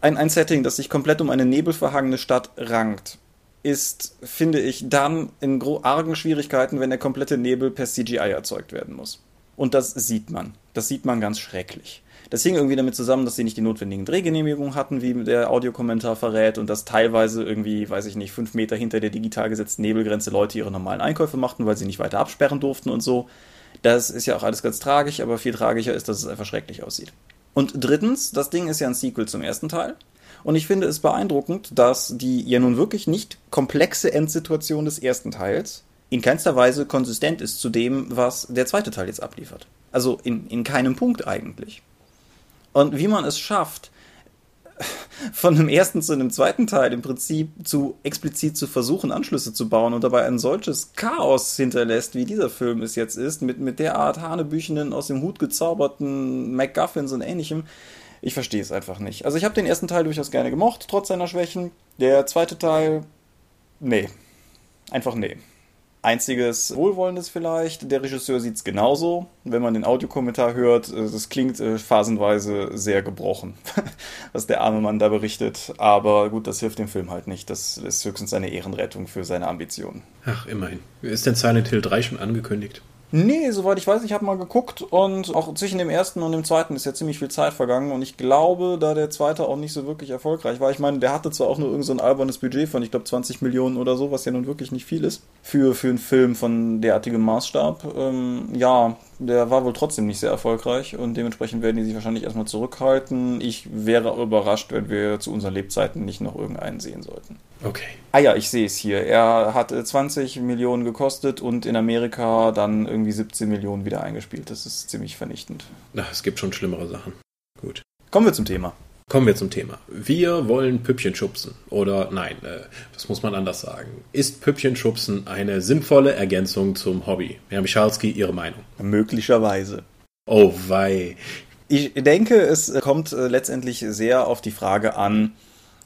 B: ein, ein Setting, das sich komplett um eine nebelverhangene Stadt rankt, ist, finde ich, dann in argen Schwierigkeiten, wenn der komplette Nebel per CGI erzeugt werden muss. Und das sieht man. Das sieht man ganz schrecklich. Das hing irgendwie damit zusammen, dass sie nicht die notwendigen Drehgenehmigungen hatten, wie der Audiokommentar verrät, und dass teilweise irgendwie, weiß ich nicht, fünf Meter hinter der digital gesetzten Nebelgrenze Leute ihre normalen Einkäufe machten, weil sie nicht weiter absperren durften und so. Das ist ja auch alles ganz tragisch, aber viel tragischer ist, dass es einfach schrecklich aussieht. Und drittens, das Ding ist ja ein Sequel zum ersten Teil. Und ich finde es beeindruckend, dass die ja nun wirklich nicht komplexe Endsituation des ersten Teils in keinster Weise konsistent ist zu dem, was der zweite Teil jetzt abliefert. Also in, in keinem Punkt eigentlich. Und wie man es schafft, von dem ersten zu einem zweiten Teil im Prinzip zu explizit zu versuchen, Anschlüsse zu bauen und dabei ein solches Chaos hinterlässt, wie dieser Film es jetzt ist, mit, mit der Art hanebüchenden, aus dem Hut gezauberten MacGuffins und ähnlichem, ich verstehe es einfach nicht. Also ich habe den ersten Teil durchaus gerne gemocht, trotz seiner Schwächen. Der zweite Teil, nee. Einfach nee. Einziges Wohlwollendes vielleicht, der Regisseur sieht es genauso. Wenn man den Audiokommentar hört, es klingt äh, phasenweise sehr gebrochen, *laughs* was der arme Mann da berichtet. Aber gut, das hilft dem Film halt nicht. Das ist höchstens eine Ehrenrettung für seine Ambitionen.
C: Ach, immerhin. Ist denn Silent Hill 3 schon angekündigt?
B: Nee, soweit ich weiß, ich habe mal geguckt und auch zwischen dem ersten und dem zweiten ist ja ziemlich viel Zeit vergangen und ich glaube, da der zweite auch nicht so wirklich erfolgreich war, ich meine, der hatte zwar auch nur irgend so albernes Budget von, ich glaube, 20 Millionen oder so, was ja nun wirklich nicht viel ist für, für einen Film von derartigem Maßstab. Ähm, ja, der war wohl trotzdem nicht sehr erfolgreich und dementsprechend werden die sich wahrscheinlich erstmal zurückhalten. Ich wäre überrascht, wenn wir zu unseren Lebzeiten nicht noch irgendeinen sehen sollten.
C: Okay.
B: Ah ja, ich sehe es hier. Er hat 20 Millionen gekostet und in Amerika dann irgendwie 17 Millionen wieder eingespielt. Das ist ziemlich vernichtend.
C: Na, es gibt schon schlimmere Sachen. Gut.
B: Kommen wir zum Thema.
C: Kommen wir zum Thema. Wir wollen Püppchen schubsen. Oder nein, äh, das muss man anders sagen. Ist Püppchen schubsen eine sinnvolle Ergänzung zum Hobby? Herr Michalski, Ihre Meinung?
B: Möglicherweise.
C: Oh wei.
B: Ich denke, es kommt äh, letztendlich sehr auf die Frage an,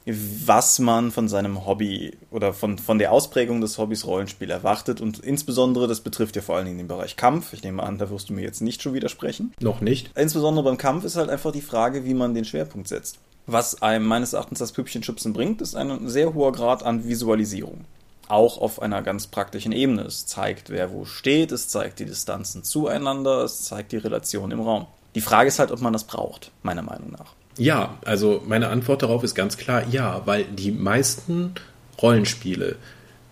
B: was man von seinem Hobby oder von, von der Ausprägung des Hobbys Rollenspiel erwartet. Und insbesondere, das betrifft ja vor allen Dingen den Bereich Kampf. Ich nehme an, da wirst du mir jetzt nicht schon widersprechen.
C: Noch nicht.
B: Insbesondere beim Kampf ist halt einfach die Frage, wie man den Schwerpunkt setzt. Was einem meines Erachtens das Püppchenschubsen bringt, ist ein sehr hoher Grad an Visualisierung. Auch auf einer ganz praktischen Ebene. Es zeigt, wer wo steht, es zeigt die Distanzen zueinander, es zeigt die Relation im Raum. Die Frage ist halt, ob man das braucht, meiner Meinung nach.
C: Ja, also meine Antwort darauf ist ganz klar ja, weil die meisten Rollenspiele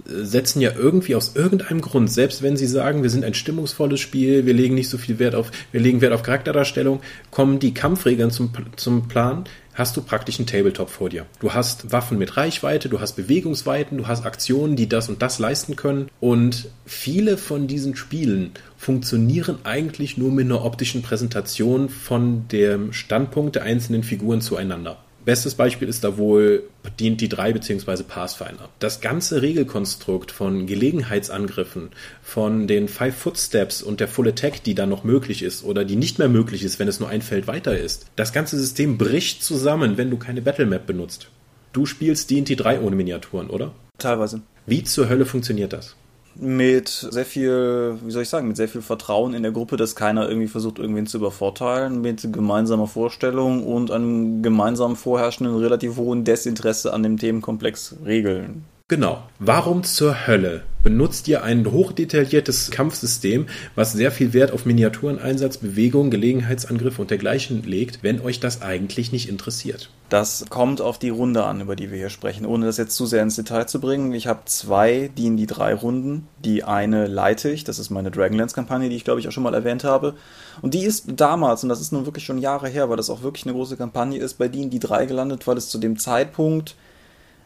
C: setzen ja irgendwie aus irgendeinem Grund, selbst wenn sie sagen, wir sind ein stimmungsvolles Spiel, wir legen nicht so viel Wert auf, wir legen Wert auf Charakterdarstellung, kommen die Kampfregeln zum, zum Plan, hast du praktisch einen Tabletop vor dir. Du hast Waffen mit Reichweite, du hast Bewegungsweiten, du hast Aktionen, die das und das leisten können. Und viele von diesen Spielen funktionieren eigentlich nur mit einer optischen Präsentation von dem Standpunkt der einzelnen Figuren zueinander. Bestes Beispiel ist da wohl D&D 3 bzw. Pathfinder. Das ganze Regelkonstrukt von Gelegenheitsangriffen, von den Five Footsteps und der Full Attack, die dann noch möglich ist oder die nicht mehr möglich ist, wenn es nur ein Feld weiter ist. Das ganze System bricht zusammen, wenn du keine Battlemap benutzt. Du spielst D&D 3 ohne Miniaturen, oder?
B: Teilweise.
C: Wie zur Hölle funktioniert das?
B: Mit sehr viel, wie soll ich sagen, mit sehr viel Vertrauen in der Gruppe, dass keiner irgendwie versucht, irgendwen zu übervorteilen, mit gemeinsamer Vorstellung und einem gemeinsam vorherrschenden, relativ hohen Desinteresse an dem Themenkomplex Regeln.
C: Genau. Warum zur Hölle benutzt ihr ein hochdetailliertes Kampfsystem, was sehr viel Wert auf Miniatureneinsatz, Bewegung, Gelegenheitsangriff und dergleichen legt, wenn euch das eigentlich nicht interessiert?
B: Das kommt auf die Runde an, über die wir hier sprechen, ohne das jetzt zu sehr ins Detail zu bringen. Ich habe zwei die drei Runden. Die eine leite ich, das ist meine Dragonlance-Kampagne, die ich glaube ich auch schon mal erwähnt habe. Und die ist damals, und das ist nun wirklich schon Jahre her, weil das auch wirklich eine große Kampagne ist, bei die drei gelandet, weil es zu dem Zeitpunkt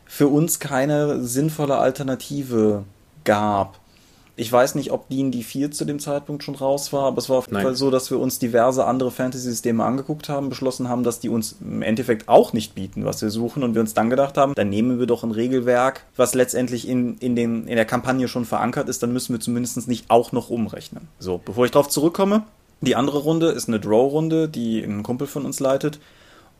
B: für uns keine sinnvolle Alternative gab. Ich weiß nicht, ob D&D 4 zu dem Zeitpunkt schon raus war, aber es war auf jeden Fall so, dass wir uns diverse andere Fantasy-Systeme angeguckt haben, beschlossen haben, dass die uns im Endeffekt auch nicht bieten, was wir suchen und wir uns dann gedacht haben, dann nehmen wir doch ein Regelwerk, was letztendlich in, in, dem, in der Kampagne schon verankert ist, dann müssen wir zumindest nicht auch noch umrechnen. So, bevor ich darauf zurückkomme, die andere Runde ist eine Draw-Runde, die ein Kumpel von uns leitet.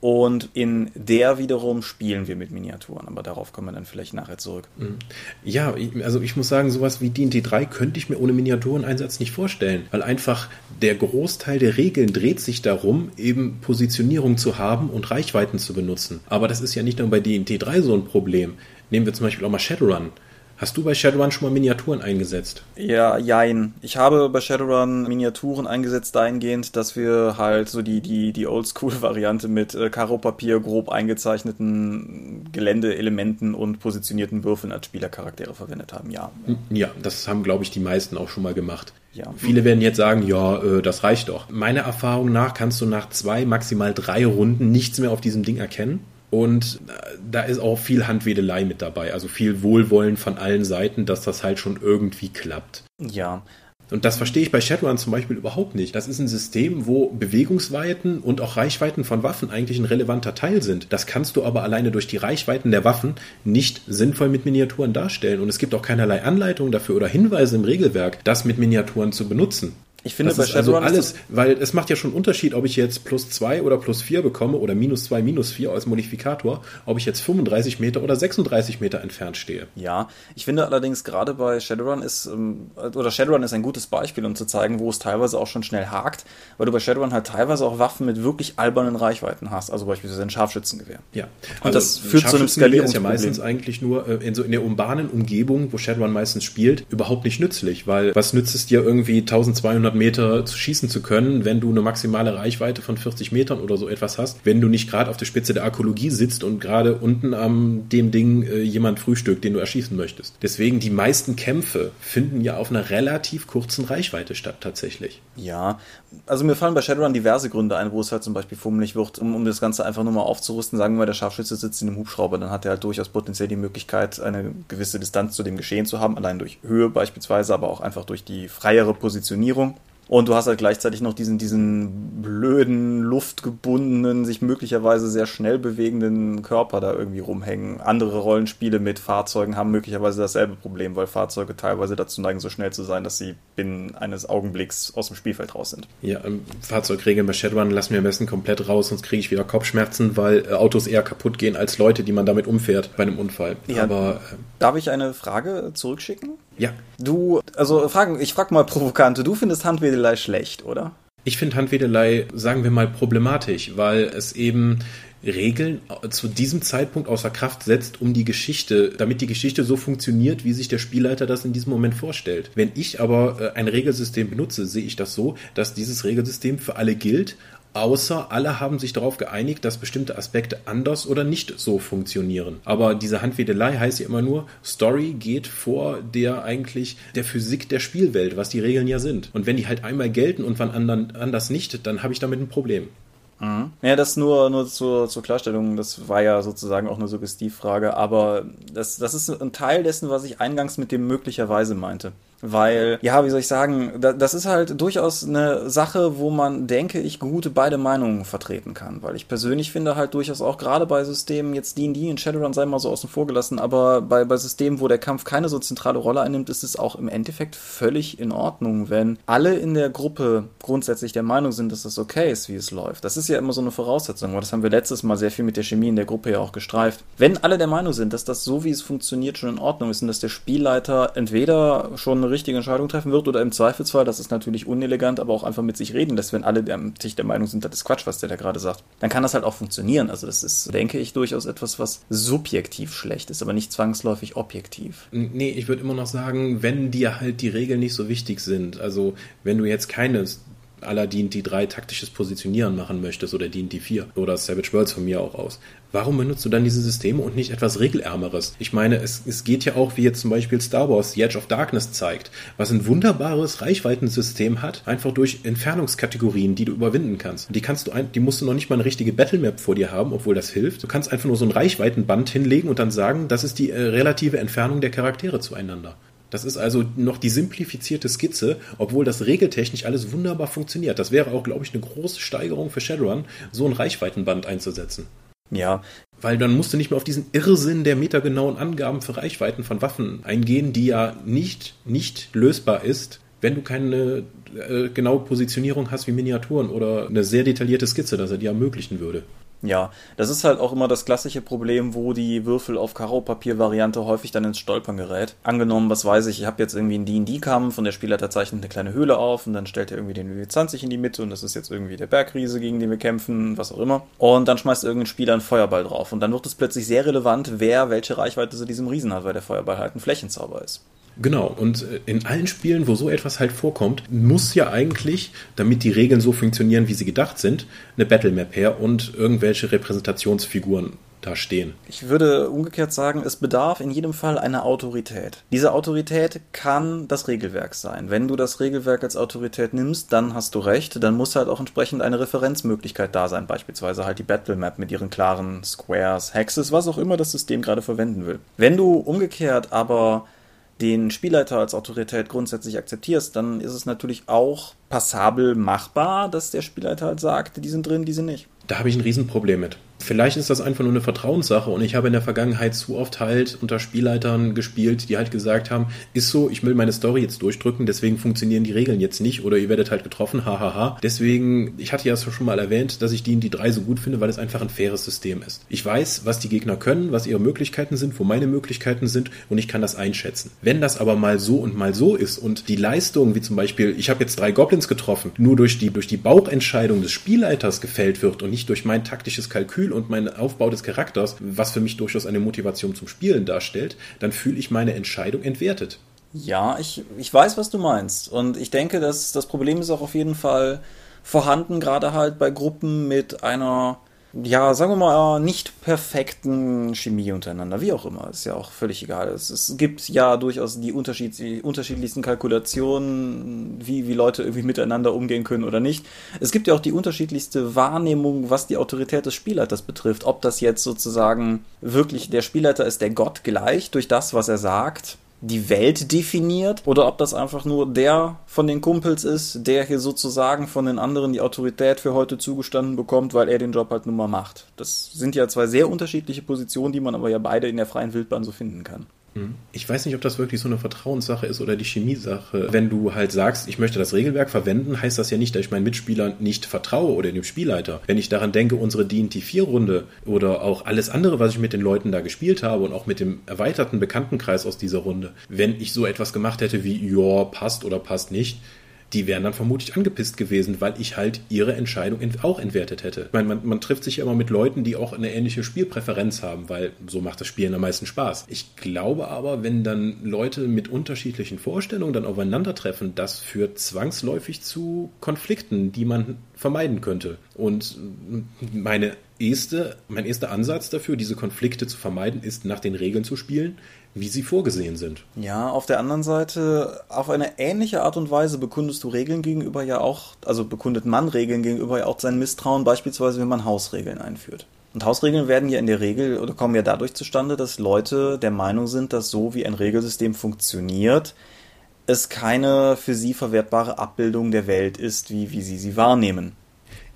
B: Und in der wiederum spielen wir mit Miniaturen, aber darauf kommen wir dann vielleicht nachher zurück. Mhm.
C: Ja, also ich muss sagen, sowas wie D&D 3 könnte ich mir ohne Miniatureneinsatz nicht vorstellen, weil einfach der Großteil der Regeln dreht sich darum, eben Positionierung zu haben und Reichweiten zu benutzen. Aber das ist ja nicht nur bei D&D 3 so ein Problem. Nehmen wir zum Beispiel auch mal Shadowrun. Hast du bei Shadowrun schon mal Miniaturen eingesetzt?
B: Ja, jein. Ich habe bei Shadowrun Miniaturen eingesetzt dahingehend, dass wir halt so die, die, die Oldschool-Variante mit äh, Karo-Papier, grob eingezeichneten Geländeelementen und positionierten Würfeln als Spielercharaktere verwendet haben, ja.
C: Ja, das haben, glaube ich, die meisten auch schon mal gemacht. Ja. Viele werden jetzt sagen, ja, äh, das reicht doch. Meiner Erfahrung nach kannst du nach zwei, maximal drei Runden nichts mehr auf diesem Ding erkennen. Und da ist auch viel Handwedelei mit dabei, also viel Wohlwollen von allen Seiten, dass das halt schon irgendwie klappt.
B: Ja.
C: Und das verstehe ich bei Shadowrun zum Beispiel überhaupt nicht. Das ist ein System, wo Bewegungsweiten und auch Reichweiten von Waffen eigentlich ein relevanter Teil sind. Das kannst du aber alleine durch die Reichweiten der Waffen nicht sinnvoll mit Miniaturen darstellen. Und es gibt auch keinerlei Anleitung dafür oder Hinweise im Regelwerk, das mit Miniaturen zu benutzen.
B: Ich finde
C: das bei Shadowrun also alles, weil es macht ja schon einen Unterschied, ob ich jetzt plus 2 oder plus 4 bekomme oder minus 2, minus 4 als Modifikator, ob ich jetzt 35 Meter oder 36 Meter entfernt stehe.
B: Ja, ich finde allerdings gerade bei Shadowrun ist, ähm, oder Shadowrun ist ein gutes Beispiel, um zu zeigen, wo es teilweise auch schon schnell hakt, weil du bei Shadowrun halt teilweise auch Waffen mit wirklich albernen Reichweiten hast, also beispielsweise ein Scharfschützengewehr.
C: Ja.
B: Also Und das führt zu einem Skalierungsproblem. ist
C: ja meistens eigentlich nur äh, in so in der urbanen Umgebung, wo Shadowrun meistens spielt, überhaupt nicht nützlich, weil was nützt es dir irgendwie 1200 Meter zu schießen zu können, wenn du eine maximale Reichweite von 40 Metern oder so etwas hast, wenn du nicht gerade auf der Spitze der Arkologie sitzt und gerade unten am dem Ding äh, jemand frühstückt, den du erschießen möchtest. Deswegen die meisten Kämpfe finden ja auf einer relativ kurzen Reichweite statt tatsächlich.
B: Ja, also mir fallen bei Shadowrun diverse Gründe ein, wo es halt zum Beispiel fummelig wird, um, um das Ganze einfach nur mal aufzurüsten. Sagen wir mal, der Scharfschütze sitzt in einem Hubschrauber, dann hat er halt durchaus potenziell die Möglichkeit, eine gewisse Distanz zu dem Geschehen zu haben, allein durch Höhe beispielsweise, aber auch einfach durch die freiere Positionierung. Und du hast halt gleichzeitig noch diesen, diesen blöden, luftgebundenen, sich möglicherweise sehr schnell bewegenden Körper da irgendwie rumhängen. Andere Rollenspiele mit Fahrzeugen haben möglicherweise dasselbe Problem, weil Fahrzeuge teilweise dazu neigen, so schnell zu sein, dass sie binnen eines Augenblicks aus dem Spielfeld raus sind.
C: Ja, ähm, Fahrzeugregeln bei Shadowrun lassen wir am besten komplett raus, sonst kriege ich wieder Kopfschmerzen, weil äh, Autos eher kaputt gehen als Leute, die man damit umfährt bei einem Unfall.
B: Ja, Aber äh, darf ich eine Frage zurückschicken?
C: Ja.
B: Du, also fragen, ich frag mal provokante, du findest Handwedelei schlecht, oder?
C: Ich finde Handwedelei, sagen wir mal, problematisch, weil es eben Regeln zu diesem Zeitpunkt außer Kraft setzt, um die Geschichte, damit die Geschichte so funktioniert, wie sich der Spielleiter das in diesem Moment vorstellt. Wenn ich aber äh, ein Regelsystem benutze, sehe ich das so, dass dieses Regelsystem für alle gilt, außer alle haben sich darauf geeinigt, dass bestimmte Aspekte anders oder nicht so funktionieren. Aber diese Handwedelei heißt ja immer nur, Story geht vor der eigentlich der Physik der Spielwelt, was die Regeln ja sind. Und wenn die halt einmal gelten und wann anderen, anders nicht, dann habe ich damit ein Problem.
B: Mhm. Ja, das nur, nur zur, zur Klarstellung, das war ja sozusagen auch eine Suggestivfrage, aber das, das ist ein Teil dessen, was ich eingangs mit dem möglicherweise meinte. Weil, ja, wie soll ich sagen, das ist halt durchaus eine Sache, wo man, denke ich, gute beide Meinungen vertreten kann. Weil ich persönlich finde halt durchaus auch gerade bei Systemen, jetzt D&D und Shadowrun sei mal so außen vor gelassen, aber bei, bei Systemen, wo der Kampf keine so zentrale Rolle einnimmt, ist es auch im Endeffekt völlig in Ordnung, wenn alle in der Gruppe grundsätzlich der Meinung sind, dass das okay ist, wie es läuft. Das ist ja immer so eine Voraussetzung, aber das haben wir letztes Mal sehr viel mit der Chemie in der Gruppe ja auch gestreift. Wenn alle der Meinung sind, dass das so, wie es funktioniert, schon in Ordnung ist und dass der Spielleiter entweder schon richtige Entscheidung treffen wird oder im Zweifelsfall, das ist natürlich unelegant, aber auch einfach mit sich reden lässt, wenn alle sich der Meinung sind, das ist Quatsch, was der da gerade sagt, dann kann das halt auch funktionieren. Also das ist, denke ich, durchaus etwas, was subjektiv schlecht ist, aber nicht zwangsläufig objektiv.
C: Nee, ich würde immer noch sagen, wenn dir halt die Regeln nicht so wichtig sind, also wenn du jetzt keine Aladdin die drei taktisches Positionieren machen möchtest oder die 4 oder Savage Worlds von mir auch aus. Warum benutzt du dann diese Systeme und nicht etwas regelärmeres? Ich meine, es, es geht ja auch, wie jetzt zum Beispiel Star Wars The Edge of Darkness zeigt, was ein wunderbares Reichweitensystem hat, einfach durch Entfernungskategorien, die du überwinden kannst. Die kannst du, ein, die musst du noch nicht mal eine richtige Battlemap vor dir haben, obwohl das hilft. Du kannst einfach nur so ein Reichweitenband hinlegen und dann sagen, das ist die äh, relative Entfernung der Charaktere zueinander. Das ist also noch die simplifizierte Skizze, obwohl das regeltechnisch alles wunderbar funktioniert. Das wäre auch, glaube ich, eine große Steigerung für Shadowrun, so ein Reichweitenband einzusetzen.
B: Ja.
C: Weil dann musst du nicht mehr auf diesen Irrsinn der metergenauen Angaben für Reichweiten von Waffen eingehen, die ja nicht, nicht lösbar ist, wenn du keine äh, genaue Positionierung hast wie Miniaturen oder eine sehr detaillierte Skizze, dass er die ermöglichen würde.
B: Ja, das ist halt auch immer das klassische Problem, wo die Würfel auf Karo-Papier-Variante häufig dann ins Stolpern gerät. Angenommen, was weiß ich, ich habe jetzt irgendwie einen D&D-Kampf und der Spielleiter zeichnet eine kleine Höhle auf und dann stellt er irgendwie den W20 in die Mitte und das ist jetzt irgendwie der Bergriese, gegen den wir kämpfen, was auch immer. Und dann schmeißt irgendein Spieler einen Feuerball drauf und dann wird es plötzlich sehr relevant, wer welche Reichweite zu diesem Riesen hat, weil der Feuerball halt ein Flächenzauber ist.
C: Genau, und äh, in allen Spielen, wo so etwas halt vorkommt, muss ja eigentlich, damit die Regeln so funktionieren, wie sie gedacht sind, eine Battlemap her und irgendwelche Repräsentationsfiguren da stehen.
B: Ich würde umgekehrt sagen, es bedarf in jedem Fall einer Autorität. Diese Autorität kann das Regelwerk sein. Wenn du das Regelwerk als Autorität nimmst, dann hast du recht, dann muss halt auch entsprechend eine Referenzmöglichkeit da sein, beispielsweise halt die Battlemap mit ihren klaren Squares, Hexes, was auch immer das System gerade verwenden will. Wenn du umgekehrt aber den Spielleiter als Autorität grundsätzlich akzeptierst, dann ist es natürlich auch passabel machbar, dass der Spielleiter halt sagt, die sind drin, die sind nicht.
C: Da habe ich ein Riesenproblem mit. Vielleicht ist das einfach nur eine Vertrauenssache und ich habe in der Vergangenheit zu oft halt unter Spielleitern gespielt, die halt gesagt haben, ist so, ich will meine Story jetzt durchdrücken, deswegen funktionieren die Regeln jetzt nicht oder ihr werdet halt getroffen, hahaha. Deswegen, ich hatte ja schon mal erwähnt, dass ich die in die drei so gut finde, weil es einfach ein faires System ist. Ich weiß, was die Gegner können, was ihre Möglichkeiten sind, wo meine Möglichkeiten sind und ich kann das einschätzen. Wenn das aber mal so und mal so ist und die Leistung, wie zum Beispiel, ich habe jetzt drei Goblins getroffen, nur durch die, durch die Bauchentscheidung des Spielleiters gefällt wird und nicht durch mein taktisches Kalkül Gefühl und mein Aufbau des Charakters, was für mich durchaus eine Motivation zum Spielen darstellt, dann fühle ich meine Entscheidung entwertet.
B: Ja, ich, ich weiß, was du meinst. Und ich denke, dass das Problem ist auch auf jeden Fall vorhanden, gerade halt bei Gruppen mit einer ja, sagen wir mal, nicht perfekten Chemie untereinander, wie auch immer, ist ja auch völlig egal. Es, es gibt ja durchaus die, Unterschied, die unterschiedlichsten Kalkulationen, wie, wie Leute irgendwie miteinander umgehen können oder nicht. Es gibt ja auch die unterschiedlichste Wahrnehmung, was die Autorität des Spielleiters betrifft. Ob das jetzt sozusagen wirklich der Spielleiter ist, der Gott gleich durch das, was er sagt, die Welt definiert oder ob das einfach nur der von den Kumpels ist, der hier sozusagen von den anderen die Autorität für heute zugestanden bekommt, weil er den Job halt nun mal macht. Das sind ja zwei sehr unterschiedliche Positionen, die man aber ja beide in der freien Wildbahn so finden kann.
C: Mhm. Ich weiß nicht, ob das wirklich so eine Vertrauenssache ist oder die Chemiesache. Wenn du halt sagst, ich möchte das Regelwerk verwenden, heißt das ja nicht, dass ich meinen Mitspielern nicht vertraue oder dem Spielleiter. Wenn ich daran denke, unsere D&T 4 Runde oder auch alles andere, was ich mit den Leuten da gespielt habe und auch mit dem erweiterten Bekanntenkreis aus dieser Runde, wenn ich so etwas gemacht hätte wie, ja, passt oder passt nicht, die wären dann vermutlich angepisst gewesen, weil ich halt ihre Entscheidung auch entwertet hätte. Ich meine, man, man trifft sich ja immer mit Leuten, die auch eine ähnliche Spielpräferenz haben, weil so macht das Spielen am meisten Spaß. Ich glaube aber, wenn dann Leute mit unterschiedlichen Vorstellungen dann aufeinandertreffen, das führt zwangsläufig zu Konflikten, die man vermeiden könnte. Und meine erste, mein erster Ansatz dafür, diese Konflikte zu vermeiden, ist nach den Regeln zu spielen, wie sie vorgesehen sind.
B: Ja, auf der anderen Seite, auf eine ähnliche Art und Weise bekundest du Regeln gegenüber ja auch, also bekundet man Regeln gegenüber ja auch sein Misstrauen, beispielsweise wenn man Hausregeln einführt. Und Hausregeln werden ja in der Regel oder kommen ja dadurch zustande, dass Leute der Meinung sind, dass so wie ein Regelsystem funktioniert, es keine für sie verwertbare Abbildung der Welt ist, wie, wie sie sie wahrnehmen.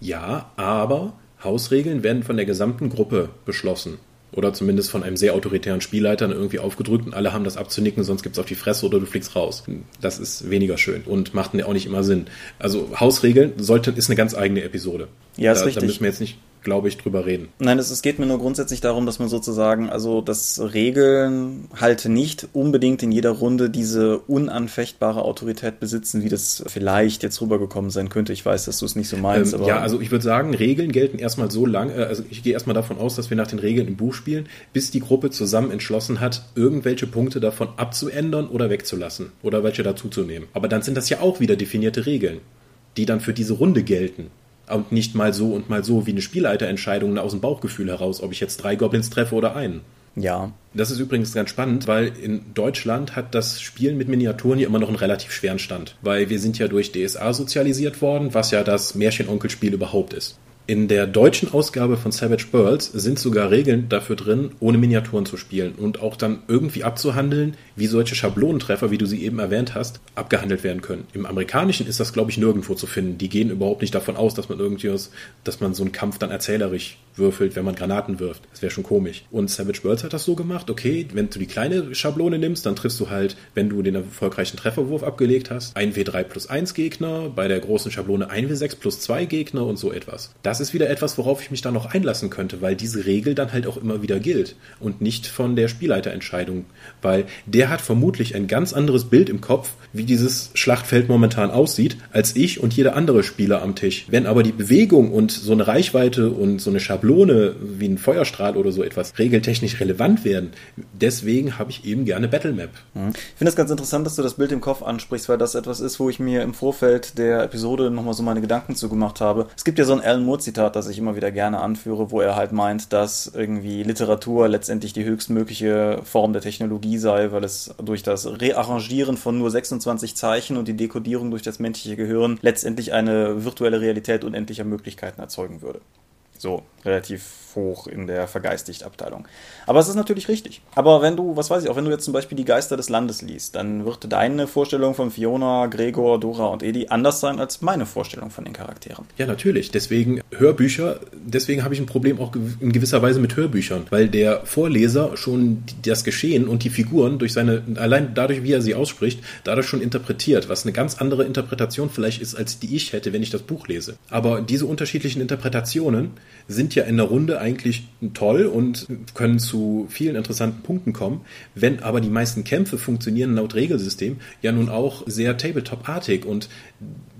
C: Ja, aber Hausregeln werden von der gesamten Gruppe beschlossen. Oder zumindest von einem sehr autoritären Spielleiter irgendwie aufgedrückt und alle haben das abzunicken, sonst gibt's auf die Fresse oder du fliegst raus. Das ist weniger schön und macht auch nicht immer Sinn. Also Hausregeln sollte, ist eine ganz eigene Episode.
B: Ja, ist
C: da,
B: richtig.
C: Da müssen wir jetzt nicht glaube ich, drüber reden.
B: Nein, es, es geht mir nur grundsätzlich darum, dass man sozusagen, also dass Regeln halt nicht unbedingt in jeder Runde diese unanfechtbare Autorität besitzen, wie das vielleicht jetzt rübergekommen sein könnte. Ich weiß, dass du es nicht so meinst.
C: Ähm, ja, also ich würde sagen, Regeln gelten erstmal so lange, äh, also ich gehe erstmal davon aus, dass wir nach den Regeln im Buch spielen, bis die Gruppe zusammen entschlossen hat, irgendwelche Punkte davon abzuändern oder wegzulassen oder welche dazuzunehmen. Aber dann sind das ja auch wieder definierte Regeln, die dann für diese Runde gelten und nicht mal so und mal so wie eine Spielleiterentscheidung aus dem Bauchgefühl heraus, ob ich jetzt drei Goblins treffe oder einen.
B: Ja.
C: Das ist übrigens ganz spannend, weil in Deutschland hat das Spielen mit Miniaturen hier immer noch einen relativ schweren Stand. Weil wir sind ja durch DSA sozialisiert worden, was ja das Märchenonkelspiel überhaupt ist. In der deutschen Ausgabe von Savage Worlds sind sogar Regeln dafür drin, ohne Miniaturen zu spielen und auch dann irgendwie abzuhandeln, wie solche Schablonentreffer, wie du sie eben erwähnt hast, abgehandelt werden können. Im amerikanischen ist das, glaube ich, nirgendwo zu finden. Die gehen überhaupt nicht davon aus, dass man irgendwas, dass man so einen Kampf dann erzählerisch würfelt, wenn man Granaten wirft. Das wäre schon komisch. Und Savage Worlds hat das so gemacht, okay, wenn du die kleine Schablone nimmst, dann triffst du halt, wenn du den erfolgreichen Trefferwurf abgelegt hast, ein W3 plus 1 Gegner, bei der großen Schablone ein W6 plus 2 Gegner und so etwas. Das ist wieder etwas, worauf ich mich dann noch einlassen könnte, weil diese Regel dann halt auch immer wieder gilt und nicht von der Spielleiterentscheidung, weil der hat vermutlich ein ganz anderes Bild im Kopf, wie dieses Schlachtfeld momentan aussieht, als ich und jeder andere Spieler am Tisch. Wenn aber die Bewegung und so eine Reichweite und so eine Schablone wie ein Feuerstrahl oder so etwas regeltechnisch relevant werden, deswegen habe ich eben gerne Battlemap.
B: Mhm. Ich finde es ganz interessant, dass du das Bild im Kopf ansprichst, weil das etwas ist, wo ich mir im Vorfeld der Episode nochmal so meine Gedanken zu gemacht habe. Es gibt ja so ein Alan Moore-Zitat, das ich immer wieder gerne anführe, wo er halt meint, dass irgendwie Literatur letztendlich die höchstmögliche Form der Technologie sei, weil es durch das Rearrangieren von nur 26 Zeichen und die Dekodierung durch das menschliche Gehirn letztendlich eine virtuelle Realität unendlicher Möglichkeiten erzeugen würde. So, relativ hoch in der Vergeistigt-Abteilung. Aber es ist natürlich richtig. Aber wenn du, was weiß ich, auch wenn du jetzt zum Beispiel die Geister des Landes liest, dann wird deine Vorstellung von Fiona, Gregor, Dora und Edi anders sein als meine Vorstellung von den Charakteren.
C: Ja, natürlich. Deswegen Hörbücher, deswegen habe ich ein Problem auch in gewisser Weise mit Hörbüchern, weil der Vorleser schon das Geschehen und die Figuren durch seine, allein dadurch, wie er sie ausspricht, dadurch schon interpretiert, was eine ganz andere Interpretation vielleicht ist, als die ich hätte, wenn ich das Buch lese. Aber diese unterschiedlichen Interpretationen sind ja in der Runde eigentlich toll und können zu vielen interessanten Punkten kommen. Wenn aber die meisten Kämpfe funktionieren laut Regelsystem ja nun auch sehr Tabletop-artig und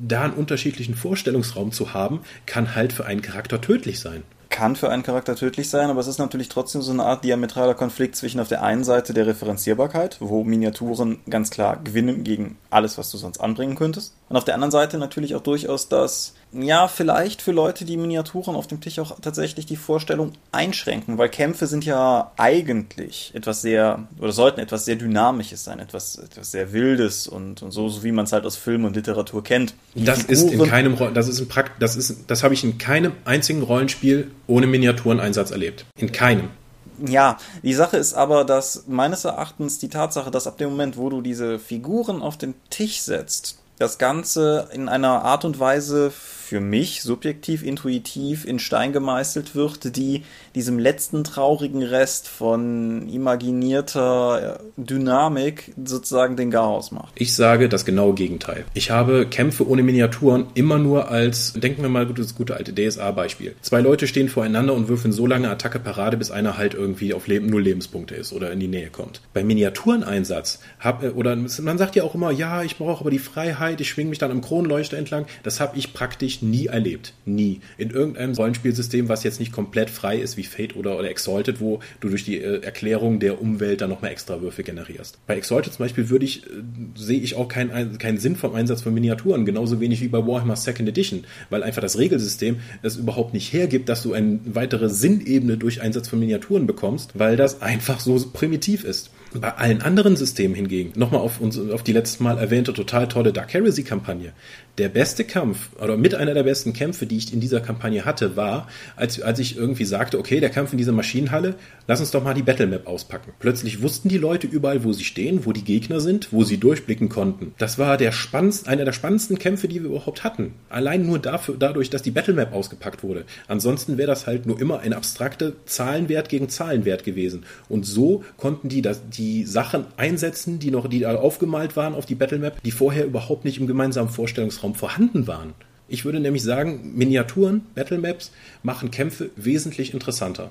C: da einen unterschiedlichen Vorstellungsraum zu haben, kann halt für einen Charakter tödlich sein
B: kann für einen Charakter tödlich sein, aber es ist natürlich trotzdem so eine Art diametraler Konflikt zwischen auf der einen Seite der Referenzierbarkeit, wo Miniaturen ganz klar gewinnen gegen alles, was du sonst anbringen könntest, und auf der anderen Seite natürlich auch durchaus das, ja, vielleicht für Leute, die Miniaturen auf dem Tisch auch tatsächlich die Vorstellung einschränken, weil Kämpfe sind ja eigentlich etwas sehr, oder sollten etwas sehr Dynamisches sein, etwas, etwas sehr Wildes und, und so, so wie man es halt aus Film und Literatur kennt.
C: Die das Figuren, ist in keinem, das ist ein Prakt, das ist, das habe ich in keinem einzigen Rollenspiel ohne Miniatureneinsatz erlebt. In keinem.
B: Ja, die Sache ist aber, dass meines Erachtens die Tatsache, dass ab dem Moment, wo du diese Figuren auf den Tisch setzt, das Ganze in einer Art und Weise für mich subjektiv, intuitiv in Stein gemeißelt wird, die diesem letzten traurigen Rest von imaginierter Dynamik sozusagen den Garaus macht.
C: Ich sage das genaue Gegenteil. Ich habe Kämpfe ohne Miniaturen immer nur als, denken wir mal das gute alte DSA-Beispiel. Zwei Leute stehen voreinander und würfeln so lange Attacke Parade, bis einer halt irgendwie auf Leben, null Lebenspunkte ist oder in die Nähe kommt. Beim Miniatureneinsatz hab, oder man sagt ja auch immer, ja, ich brauche aber die Freiheit, ich schwinge mich dann im Kronleuchter entlang. Das habe ich praktisch nie erlebt. Nie. In irgendeinem Rollenspielsystem, was jetzt nicht komplett frei ist wie Fate oder, oder Exalted, wo du durch die äh, Erklärung der Umwelt dann nochmal extra Würfe generierst. Bei Exalted zum Beispiel würde ich, äh, sehe ich auch keinen keinen Sinn vom Einsatz von Miniaturen, genauso wenig wie bei Warhammer Second Edition, weil einfach das Regelsystem es überhaupt nicht hergibt, dass du eine weitere Sinnebene durch Einsatz von Miniaturen bekommst, weil das einfach so primitiv ist. Bei allen anderen Systemen hingegen, nochmal auf, auf die letztes Mal erwähnte total tolle Dark Heresy-Kampagne, der beste Kampf oder mit einer der besten Kämpfe, die ich in dieser Kampagne hatte, war, als, als ich irgendwie sagte, okay, der Kampf in dieser Maschinenhalle, lass uns doch mal die Battlemap auspacken. Plötzlich wussten die Leute überall, wo sie stehen, wo die Gegner sind, wo sie durchblicken konnten. Das war der spannendste, einer der spannendsten Kämpfe, die wir überhaupt hatten. Allein nur dafür, dadurch, dass die Battlemap ausgepackt wurde. Ansonsten wäre das halt nur immer ein abstrakter Zahlenwert gegen Zahlenwert gewesen. Und so konnten die das, die Sachen einsetzen, die noch, die aufgemalt waren auf die Battlemap, die vorher überhaupt nicht im gemeinsamen Vorstellungsraum Bildungsraum vorhanden waren. Ich würde nämlich sagen, Miniaturen, Battlemaps machen Kämpfe wesentlich interessanter.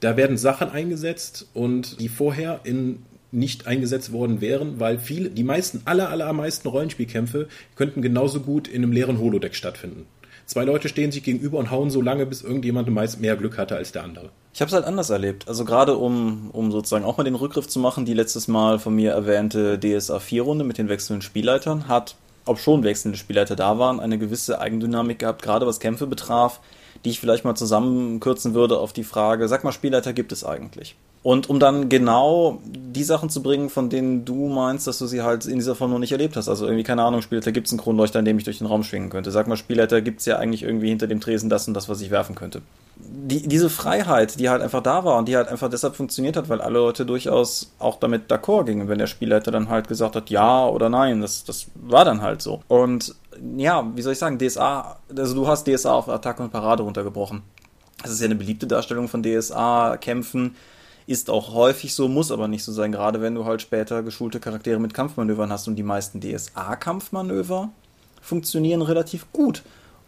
C: Da werden Sachen eingesetzt und die vorher in nicht eingesetzt worden wären, weil viele, die meisten, aller, allermeisten Rollenspielkämpfe könnten genauso gut in einem leeren Holodeck stattfinden. Zwei Leute stehen sich gegenüber und hauen so lange, bis irgendjemand meist mehr Glück hatte als der andere.
B: Ich habe es halt anders erlebt. Also gerade um, um sozusagen auch mal den Rückgriff zu machen, die letztes Mal von mir erwähnte DSA 4-Runde mit den wechselnden Spielleitern hat ob schon wechselnde Spielleiter da waren, eine gewisse Eigendynamik gehabt, gerade was Kämpfe betraf, die ich vielleicht mal zusammenkürzen würde auf die Frage, sag mal, Spielleiter gibt es eigentlich? Und um dann genau die Sachen zu bringen, von denen du meinst, dass du sie halt in dieser Form noch nicht erlebt hast. Also irgendwie, keine Ahnung, Spielleiter gibt es einen Kronleuchter, in dem ich durch den Raum schwingen könnte. Sag mal, Spielleiter gibt es ja eigentlich irgendwie hinter dem Tresen das und das, was ich werfen könnte die, diese Freiheit, die halt einfach da war und die halt einfach deshalb funktioniert hat, weil alle Leute durchaus auch damit d'accord gingen, wenn der Spielleiter dann halt gesagt hat, ja oder nein, das, das war dann halt so. Und ja, wie soll ich sagen, DSA, also du hast DSA auf Attacke und Parade runtergebrochen. Das ist ja eine beliebte Darstellung von DSA-Kämpfen, ist auch häufig so, muss aber nicht so sein, gerade wenn du halt später geschulte Charaktere mit Kampfmanövern hast und die meisten DSA-Kampfmanöver funktionieren relativ gut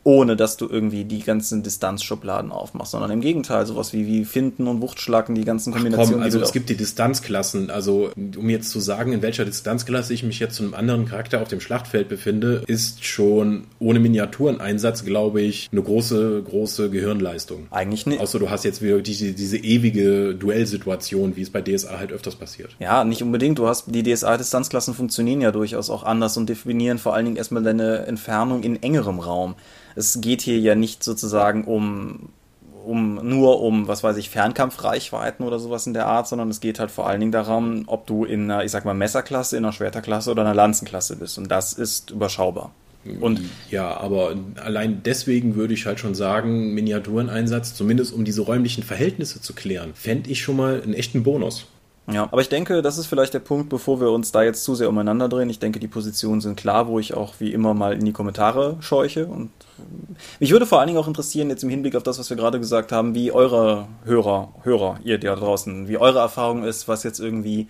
B: ohne dass du irgendwie die ganzen Distanzschubladen aufmachst, sondern im Gegenteil, sowas wie, wie Finden und Wuchtschlacken, die ganzen Kombinationen. Ach komm,
C: also es gibt die Distanzklassen, also um jetzt zu sagen, in welcher Distanzklasse ich mich jetzt zu einem anderen Charakter auf dem Schlachtfeld befinde, ist schon ohne Miniatureneinsatz, glaube ich, eine große, große Gehirnleistung.
B: Eigentlich nicht.
C: Außer du hast jetzt wieder diese, diese ewige Duellsituation, wie es bei DSA halt öfters passiert.
B: Ja, nicht unbedingt. Du hast, die DSA-Distanzklassen funktionieren ja durchaus auch anders und definieren vor allen Dingen erstmal deine Entfernung in engerem Raum es geht hier ja nicht sozusagen um, um nur um, was weiß ich, Fernkampfreichweiten oder sowas in der Art, sondern es geht halt vor allen Dingen darum, ob du in einer, ich sag mal, Messerklasse, in einer Schwerterklasse oder einer Lanzenklasse bist. Und das ist überschaubar.
C: Und ja, aber allein deswegen würde ich halt schon sagen, Miniatureneinsatz, zumindest um diese räumlichen Verhältnisse zu klären, fände ich schon mal einen echten Bonus.
B: Ja, aber ich denke, das ist vielleicht der Punkt, bevor wir uns da jetzt zu sehr umeinander drehen. Ich denke, die Positionen sind klar, wo ich auch wie immer mal in die Kommentare scheuche. Und mich würde vor allen Dingen auch interessieren, jetzt im Hinblick auf das, was wir gerade gesagt haben, wie eure Hörer, Hörer, ihr da draußen, wie eure Erfahrung ist, was jetzt irgendwie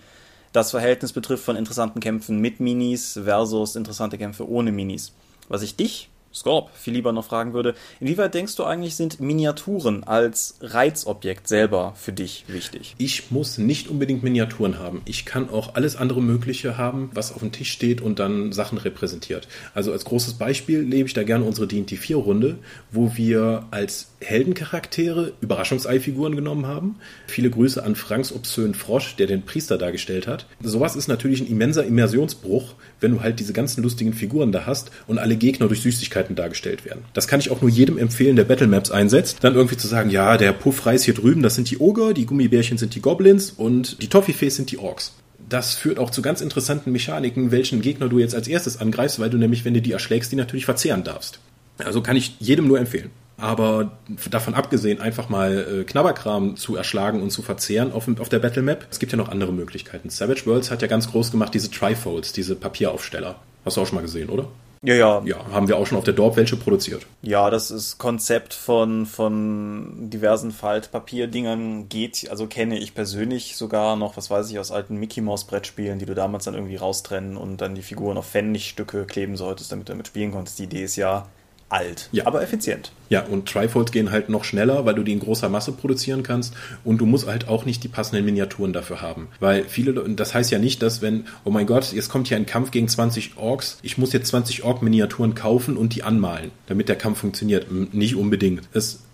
B: das Verhältnis betrifft von interessanten Kämpfen mit Minis versus interessante Kämpfe ohne Minis. Was ich dich Scorp viel lieber noch fragen würde, inwieweit denkst du eigentlich, sind Miniaturen als Reizobjekt selber für dich wichtig?
C: Ich muss nicht unbedingt Miniaturen haben. Ich kann auch alles andere Mögliche haben, was auf dem Tisch steht und dann Sachen repräsentiert. Also als großes Beispiel lebe ich da gerne unsere D&T 4 Runde, wo wir als Heldencharaktere Überraschungseifiguren genommen haben. Viele Grüße an Franks obszön Frosch, der den Priester dargestellt hat. Sowas ist natürlich ein immenser Immersionsbruch, wenn du halt diese ganzen lustigen Figuren da hast und alle Gegner durch Süßigkeiten dargestellt werden. Das kann ich auch nur jedem empfehlen, der Battlemaps einsetzt. Dann irgendwie zu sagen, ja, der Puffreis hier drüben, das sind die Ogre, die Gummibärchen sind die Goblins und die Toffifees sind die Orks das führt auch zu ganz interessanten Mechaniken, welchen Gegner du jetzt als erstes angreifst, weil du nämlich, wenn du die erschlägst, die natürlich verzehren darfst. Also kann ich jedem nur empfehlen. Aber davon abgesehen, einfach mal äh, Knabberkram zu erschlagen und zu verzehren auf, auf der Battle Map, es gibt ja noch andere Möglichkeiten. Savage Worlds hat ja ganz groß gemacht diese Trifolds, diese Papieraufsteller. Hast du auch schon mal gesehen, oder?
B: Ja, ja.
C: Ja, haben wir auch schon auf der Dorp welche produziert.
B: Ja, das ist Konzept von, von diversen Faltpapierdingern geht, also kenne ich persönlich sogar noch, was weiß ich, aus alten Mickey Mouse Brettspielen, die du damals dann irgendwie raustrennen und dann die Figuren auf Pfennigstücke kleben solltest, damit du damit spielen konntest. Die Idee ist ja, alt,
C: ja.
B: aber effizient.
C: Ja, und Trifolds gehen halt noch schneller, weil du die in großer Masse produzieren kannst und du musst halt auch nicht die passenden Miniaturen dafür haben. Weil viele, das heißt ja nicht, dass wenn, oh mein Gott, jetzt kommt hier ein Kampf gegen 20 Orks, ich muss jetzt 20 Ork-Miniaturen kaufen und die anmalen, damit der Kampf funktioniert. Nicht unbedingt. Es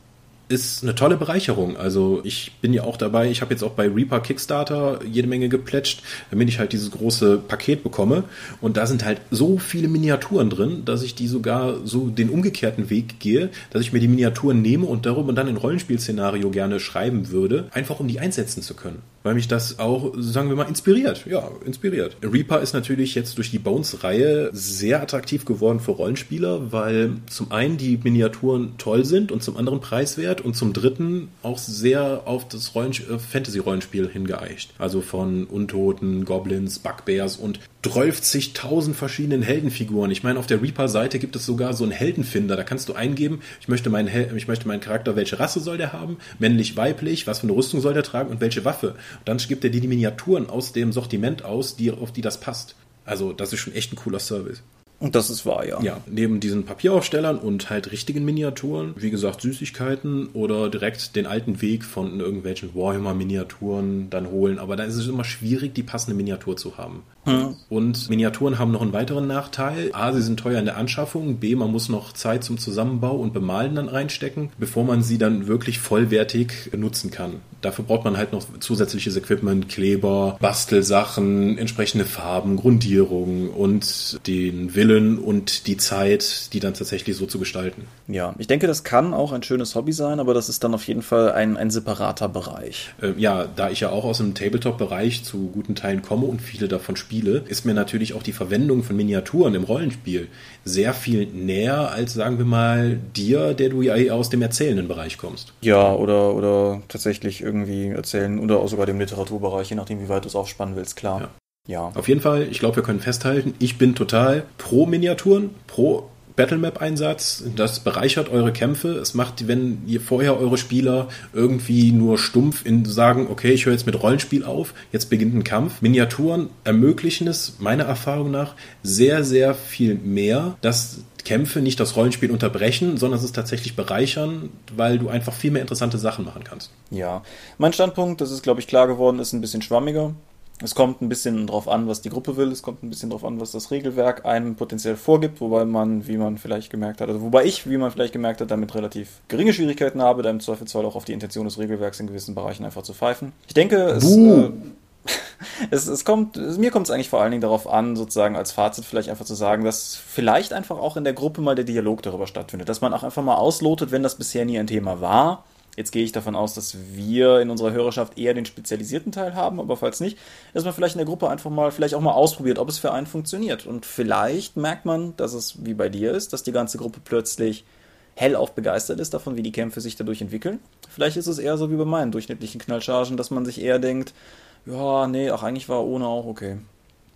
C: ist eine tolle Bereicherung. Also ich bin ja auch dabei, ich habe jetzt auch bei Reaper Kickstarter jede Menge geplätscht, damit ich halt dieses große Paket bekomme. Und da sind halt so viele Miniaturen drin, dass ich die sogar so den umgekehrten Weg gehe, dass ich mir die Miniaturen nehme und darüber dann ein Rollenspielszenario gerne schreiben würde, einfach um die einsetzen zu können. Weil mich das auch, sagen wir mal, inspiriert. Ja, inspiriert. Reaper ist natürlich jetzt durch die Bones-Reihe sehr attraktiv geworden für Rollenspieler, weil zum einen die Miniaturen toll sind und zum anderen preiswert und zum dritten auch sehr auf das äh, Fantasy-Rollenspiel hingeeicht. Also von Untoten, Goblins, Bugbears und 12.000 verschiedenen Heldenfiguren. Ich meine, auf der Reaper-Seite gibt es sogar so einen Heldenfinder. Da kannst du eingeben, ich möchte, meinen ich möchte meinen Charakter, welche Rasse soll der haben, männlich, weiblich, was für eine Rüstung soll der tragen und welche Waffe. Und dann gibt er dir die Miniaturen aus dem Sortiment aus, die, auf die das passt. Also, das ist schon echt ein cooler Service.
B: Und das ist wahr, ja.
C: Ja, neben diesen Papieraufstellern und halt richtigen Miniaturen, wie gesagt, Süßigkeiten oder direkt den alten Weg von irgendwelchen Warhammer-Miniaturen dann holen. Aber da ist es immer schwierig, die passende Miniatur zu haben. Hm. Und Miniaturen haben noch einen weiteren Nachteil. A, sie sind teuer in der Anschaffung. B, man muss noch Zeit zum Zusammenbau und Bemalen dann reinstecken, bevor man sie dann wirklich vollwertig nutzen kann. Dafür braucht man halt noch zusätzliches Equipment, Kleber, Bastelsachen, entsprechende Farben, Grundierung und den Willen und die Zeit, die dann tatsächlich so zu gestalten.
B: Ja, ich denke, das kann auch ein schönes Hobby sein, aber das ist dann auf jeden Fall ein, ein separater Bereich.
C: Äh, ja, da ich ja auch aus dem Tabletop-Bereich zu guten Teilen komme und viele davon spiele, ist mir natürlich auch die Verwendung von Miniaturen im Rollenspiel sehr viel näher als, sagen wir mal, dir, der du ja aus dem erzählenden Bereich kommst.
B: Ja, oder, oder tatsächlich irgendwie erzählen oder auch sogar dem Literaturbereich, je nachdem, wie weit du es aufspannen willst, klar.
C: Ja. Ja. Auf jeden Fall, ich glaube, wir können festhalten, ich bin total pro Miniaturen, pro Battlemap-Einsatz. Das bereichert eure Kämpfe. Es macht, wenn ihr vorher eure Spieler irgendwie nur stumpf in sagen, okay, ich höre jetzt mit Rollenspiel auf, jetzt beginnt ein Kampf. Miniaturen ermöglichen es, meiner Erfahrung nach, sehr, sehr viel mehr, dass Kämpfe nicht das Rollenspiel unterbrechen, sondern es ist tatsächlich bereichern, weil du einfach viel mehr interessante Sachen machen kannst.
B: Ja, mein Standpunkt, das ist, glaube ich, klar geworden, ist ein bisschen schwammiger. Es kommt ein bisschen drauf an, was die Gruppe will. Es kommt ein bisschen drauf an, was das Regelwerk einem potenziell vorgibt, wobei man, wie man vielleicht gemerkt hat, also wobei ich, wie man vielleicht gemerkt hat, damit relativ geringe Schwierigkeiten habe, da im Zweifelsfall auch auf die Intention des Regelwerks in gewissen Bereichen einfach zu pfeifen. Ich denke, es, äh, *laughs* es, es kommt, mir kommt es eigentlich vor allen Dingen darauf an, sozusagen als Fazit vielleicht einfach zu sagen, dass vielleicht einfach auch in der Gruppe mal der Dialog darüber stattfindet, dass man auch einfach mal auslotet, wenn das bisher nie ein Thema war Jetzt gehe ich davon aus, dass wir in unserer Hörerschaft eher den spezialisierten Teil haben, aber falls nicht, dass man vielleicht in der Gruppe einfach mal, vielleicht auch mal ausprobiert, ob es für einen funktioniert. Und vielleicht merkt man, dass es wie bei dir ist, dass die ganze Gruppe plötzlich hellauf begeistert ist davon, wie die Kämpfe sich dadurch entwickeln. Vielleicht ist es eher so wie bei meinen durchschnittlichen Knallchargen, dass man sich eher denkt, ja, nee, ach, eigentlich war ohne auch okay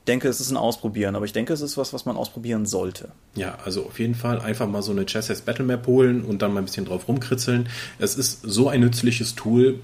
B: denke, es ist ein Ausprobieren, aber ich denke, es ist was, was man ausprobieren sollte.
C: Ja, also auf jeden Fall einfach mal so eine Chess Battle Map holen und dann mal ein bisschen drauf rumkritzeln. Es ist so ein nützliches Tool.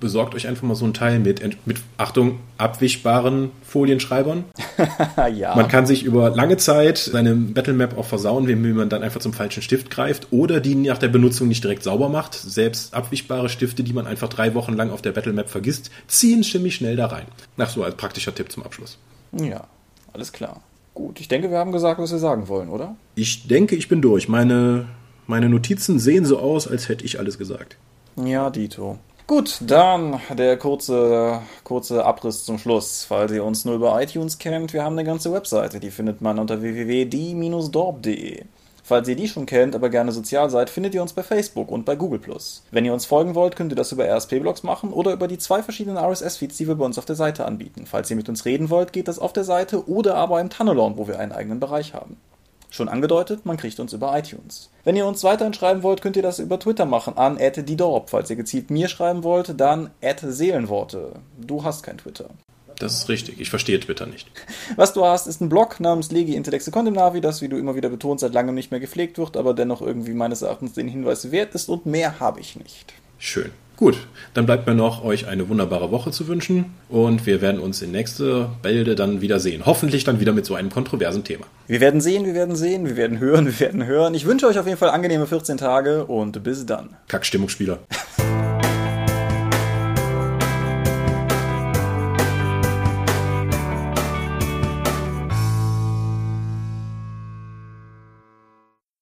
C: Besorgt euch einfach mal so ein Teil mit, mit Achtung, abwischbaren Folienschreibern. *laughs* ja. Man kann sich über lange Zeit seine Battle Map auch versauen, wenn man dann einfach zum falschen Stift greift oder die nach der Benutzung nicht direkt sauber macht. Selbst abwischbare Stifte, die man einfach drei Wochen lang auf der Battle Map vergisst, ziehen ziemlich schnell da rein. Nach so als praktischer Tipp zum Abschluss.
B: Ja, alles klar. Gut, ich denke, wir haben gesagt, was wir sagen wollen, oder?
C: Ich denke, ich bin durch. Meine, meine Notizen sehen so aus, als hätte ich alles gesagt.
B: Ja, Dito. Gut, dann der kurze, kurze Abriss zum Schluss. Falls ihr uns nur über iTunes kennt, wir haben eine ganze Webseite, die findet man unter www.die-dorp.de. Falls ihr die schon kennt, aber gerne sozial seid, findet ihr uns bei Facebook und bei Google+. Wenn ihr uns folgen wollt, könnt ihr das über RSP-Blogs machen oder über die zwei verschiedenen RSS-Feeds, die wir bei uns auf der Seite anbieten. Falls ihr mit uns reden wollt, geht das auf der Seite oder aber im Tunnelon, wo wir einen eigenen Bereich haben. Schon angedeutet, man kriegt uns über iTunes. Wenn ihr uns weiterhin schreiben wollt, könnt ihr das über Twitter machen, an @didorp. Falls ihr gezielt mir schreiben wollt, dann @seelenworte. Du hast kein Twitter.
C: Das ist richtig. Ich verstehe Twitter nicht.
B: Was du hast, ist ein Blog namens Legi Intellexe Condemnavi, das, wie du immer wieder betonst, seit langem nicht mehr gepflegt wird, aber dennoch irgendwie meines Erachtens den Hinweis wert ist und mehr habe ich nicht.
C: Schön. Gut, dann bleibt mir noch, euch eine wunderbare Woche zu wünschen und wir werden uns in nächste Bälde dann wieder sehen. Hoffentlich dann wieder mit so einem kontroversen Thema.
B: Wir werden sehen, wir werden sehen, wir werden hören, wir werden hören. Ich wünsche euch auf jeden Fall angenehme 14 Tage und bis dann.
C: Kackstimmungsspieler. *laughs*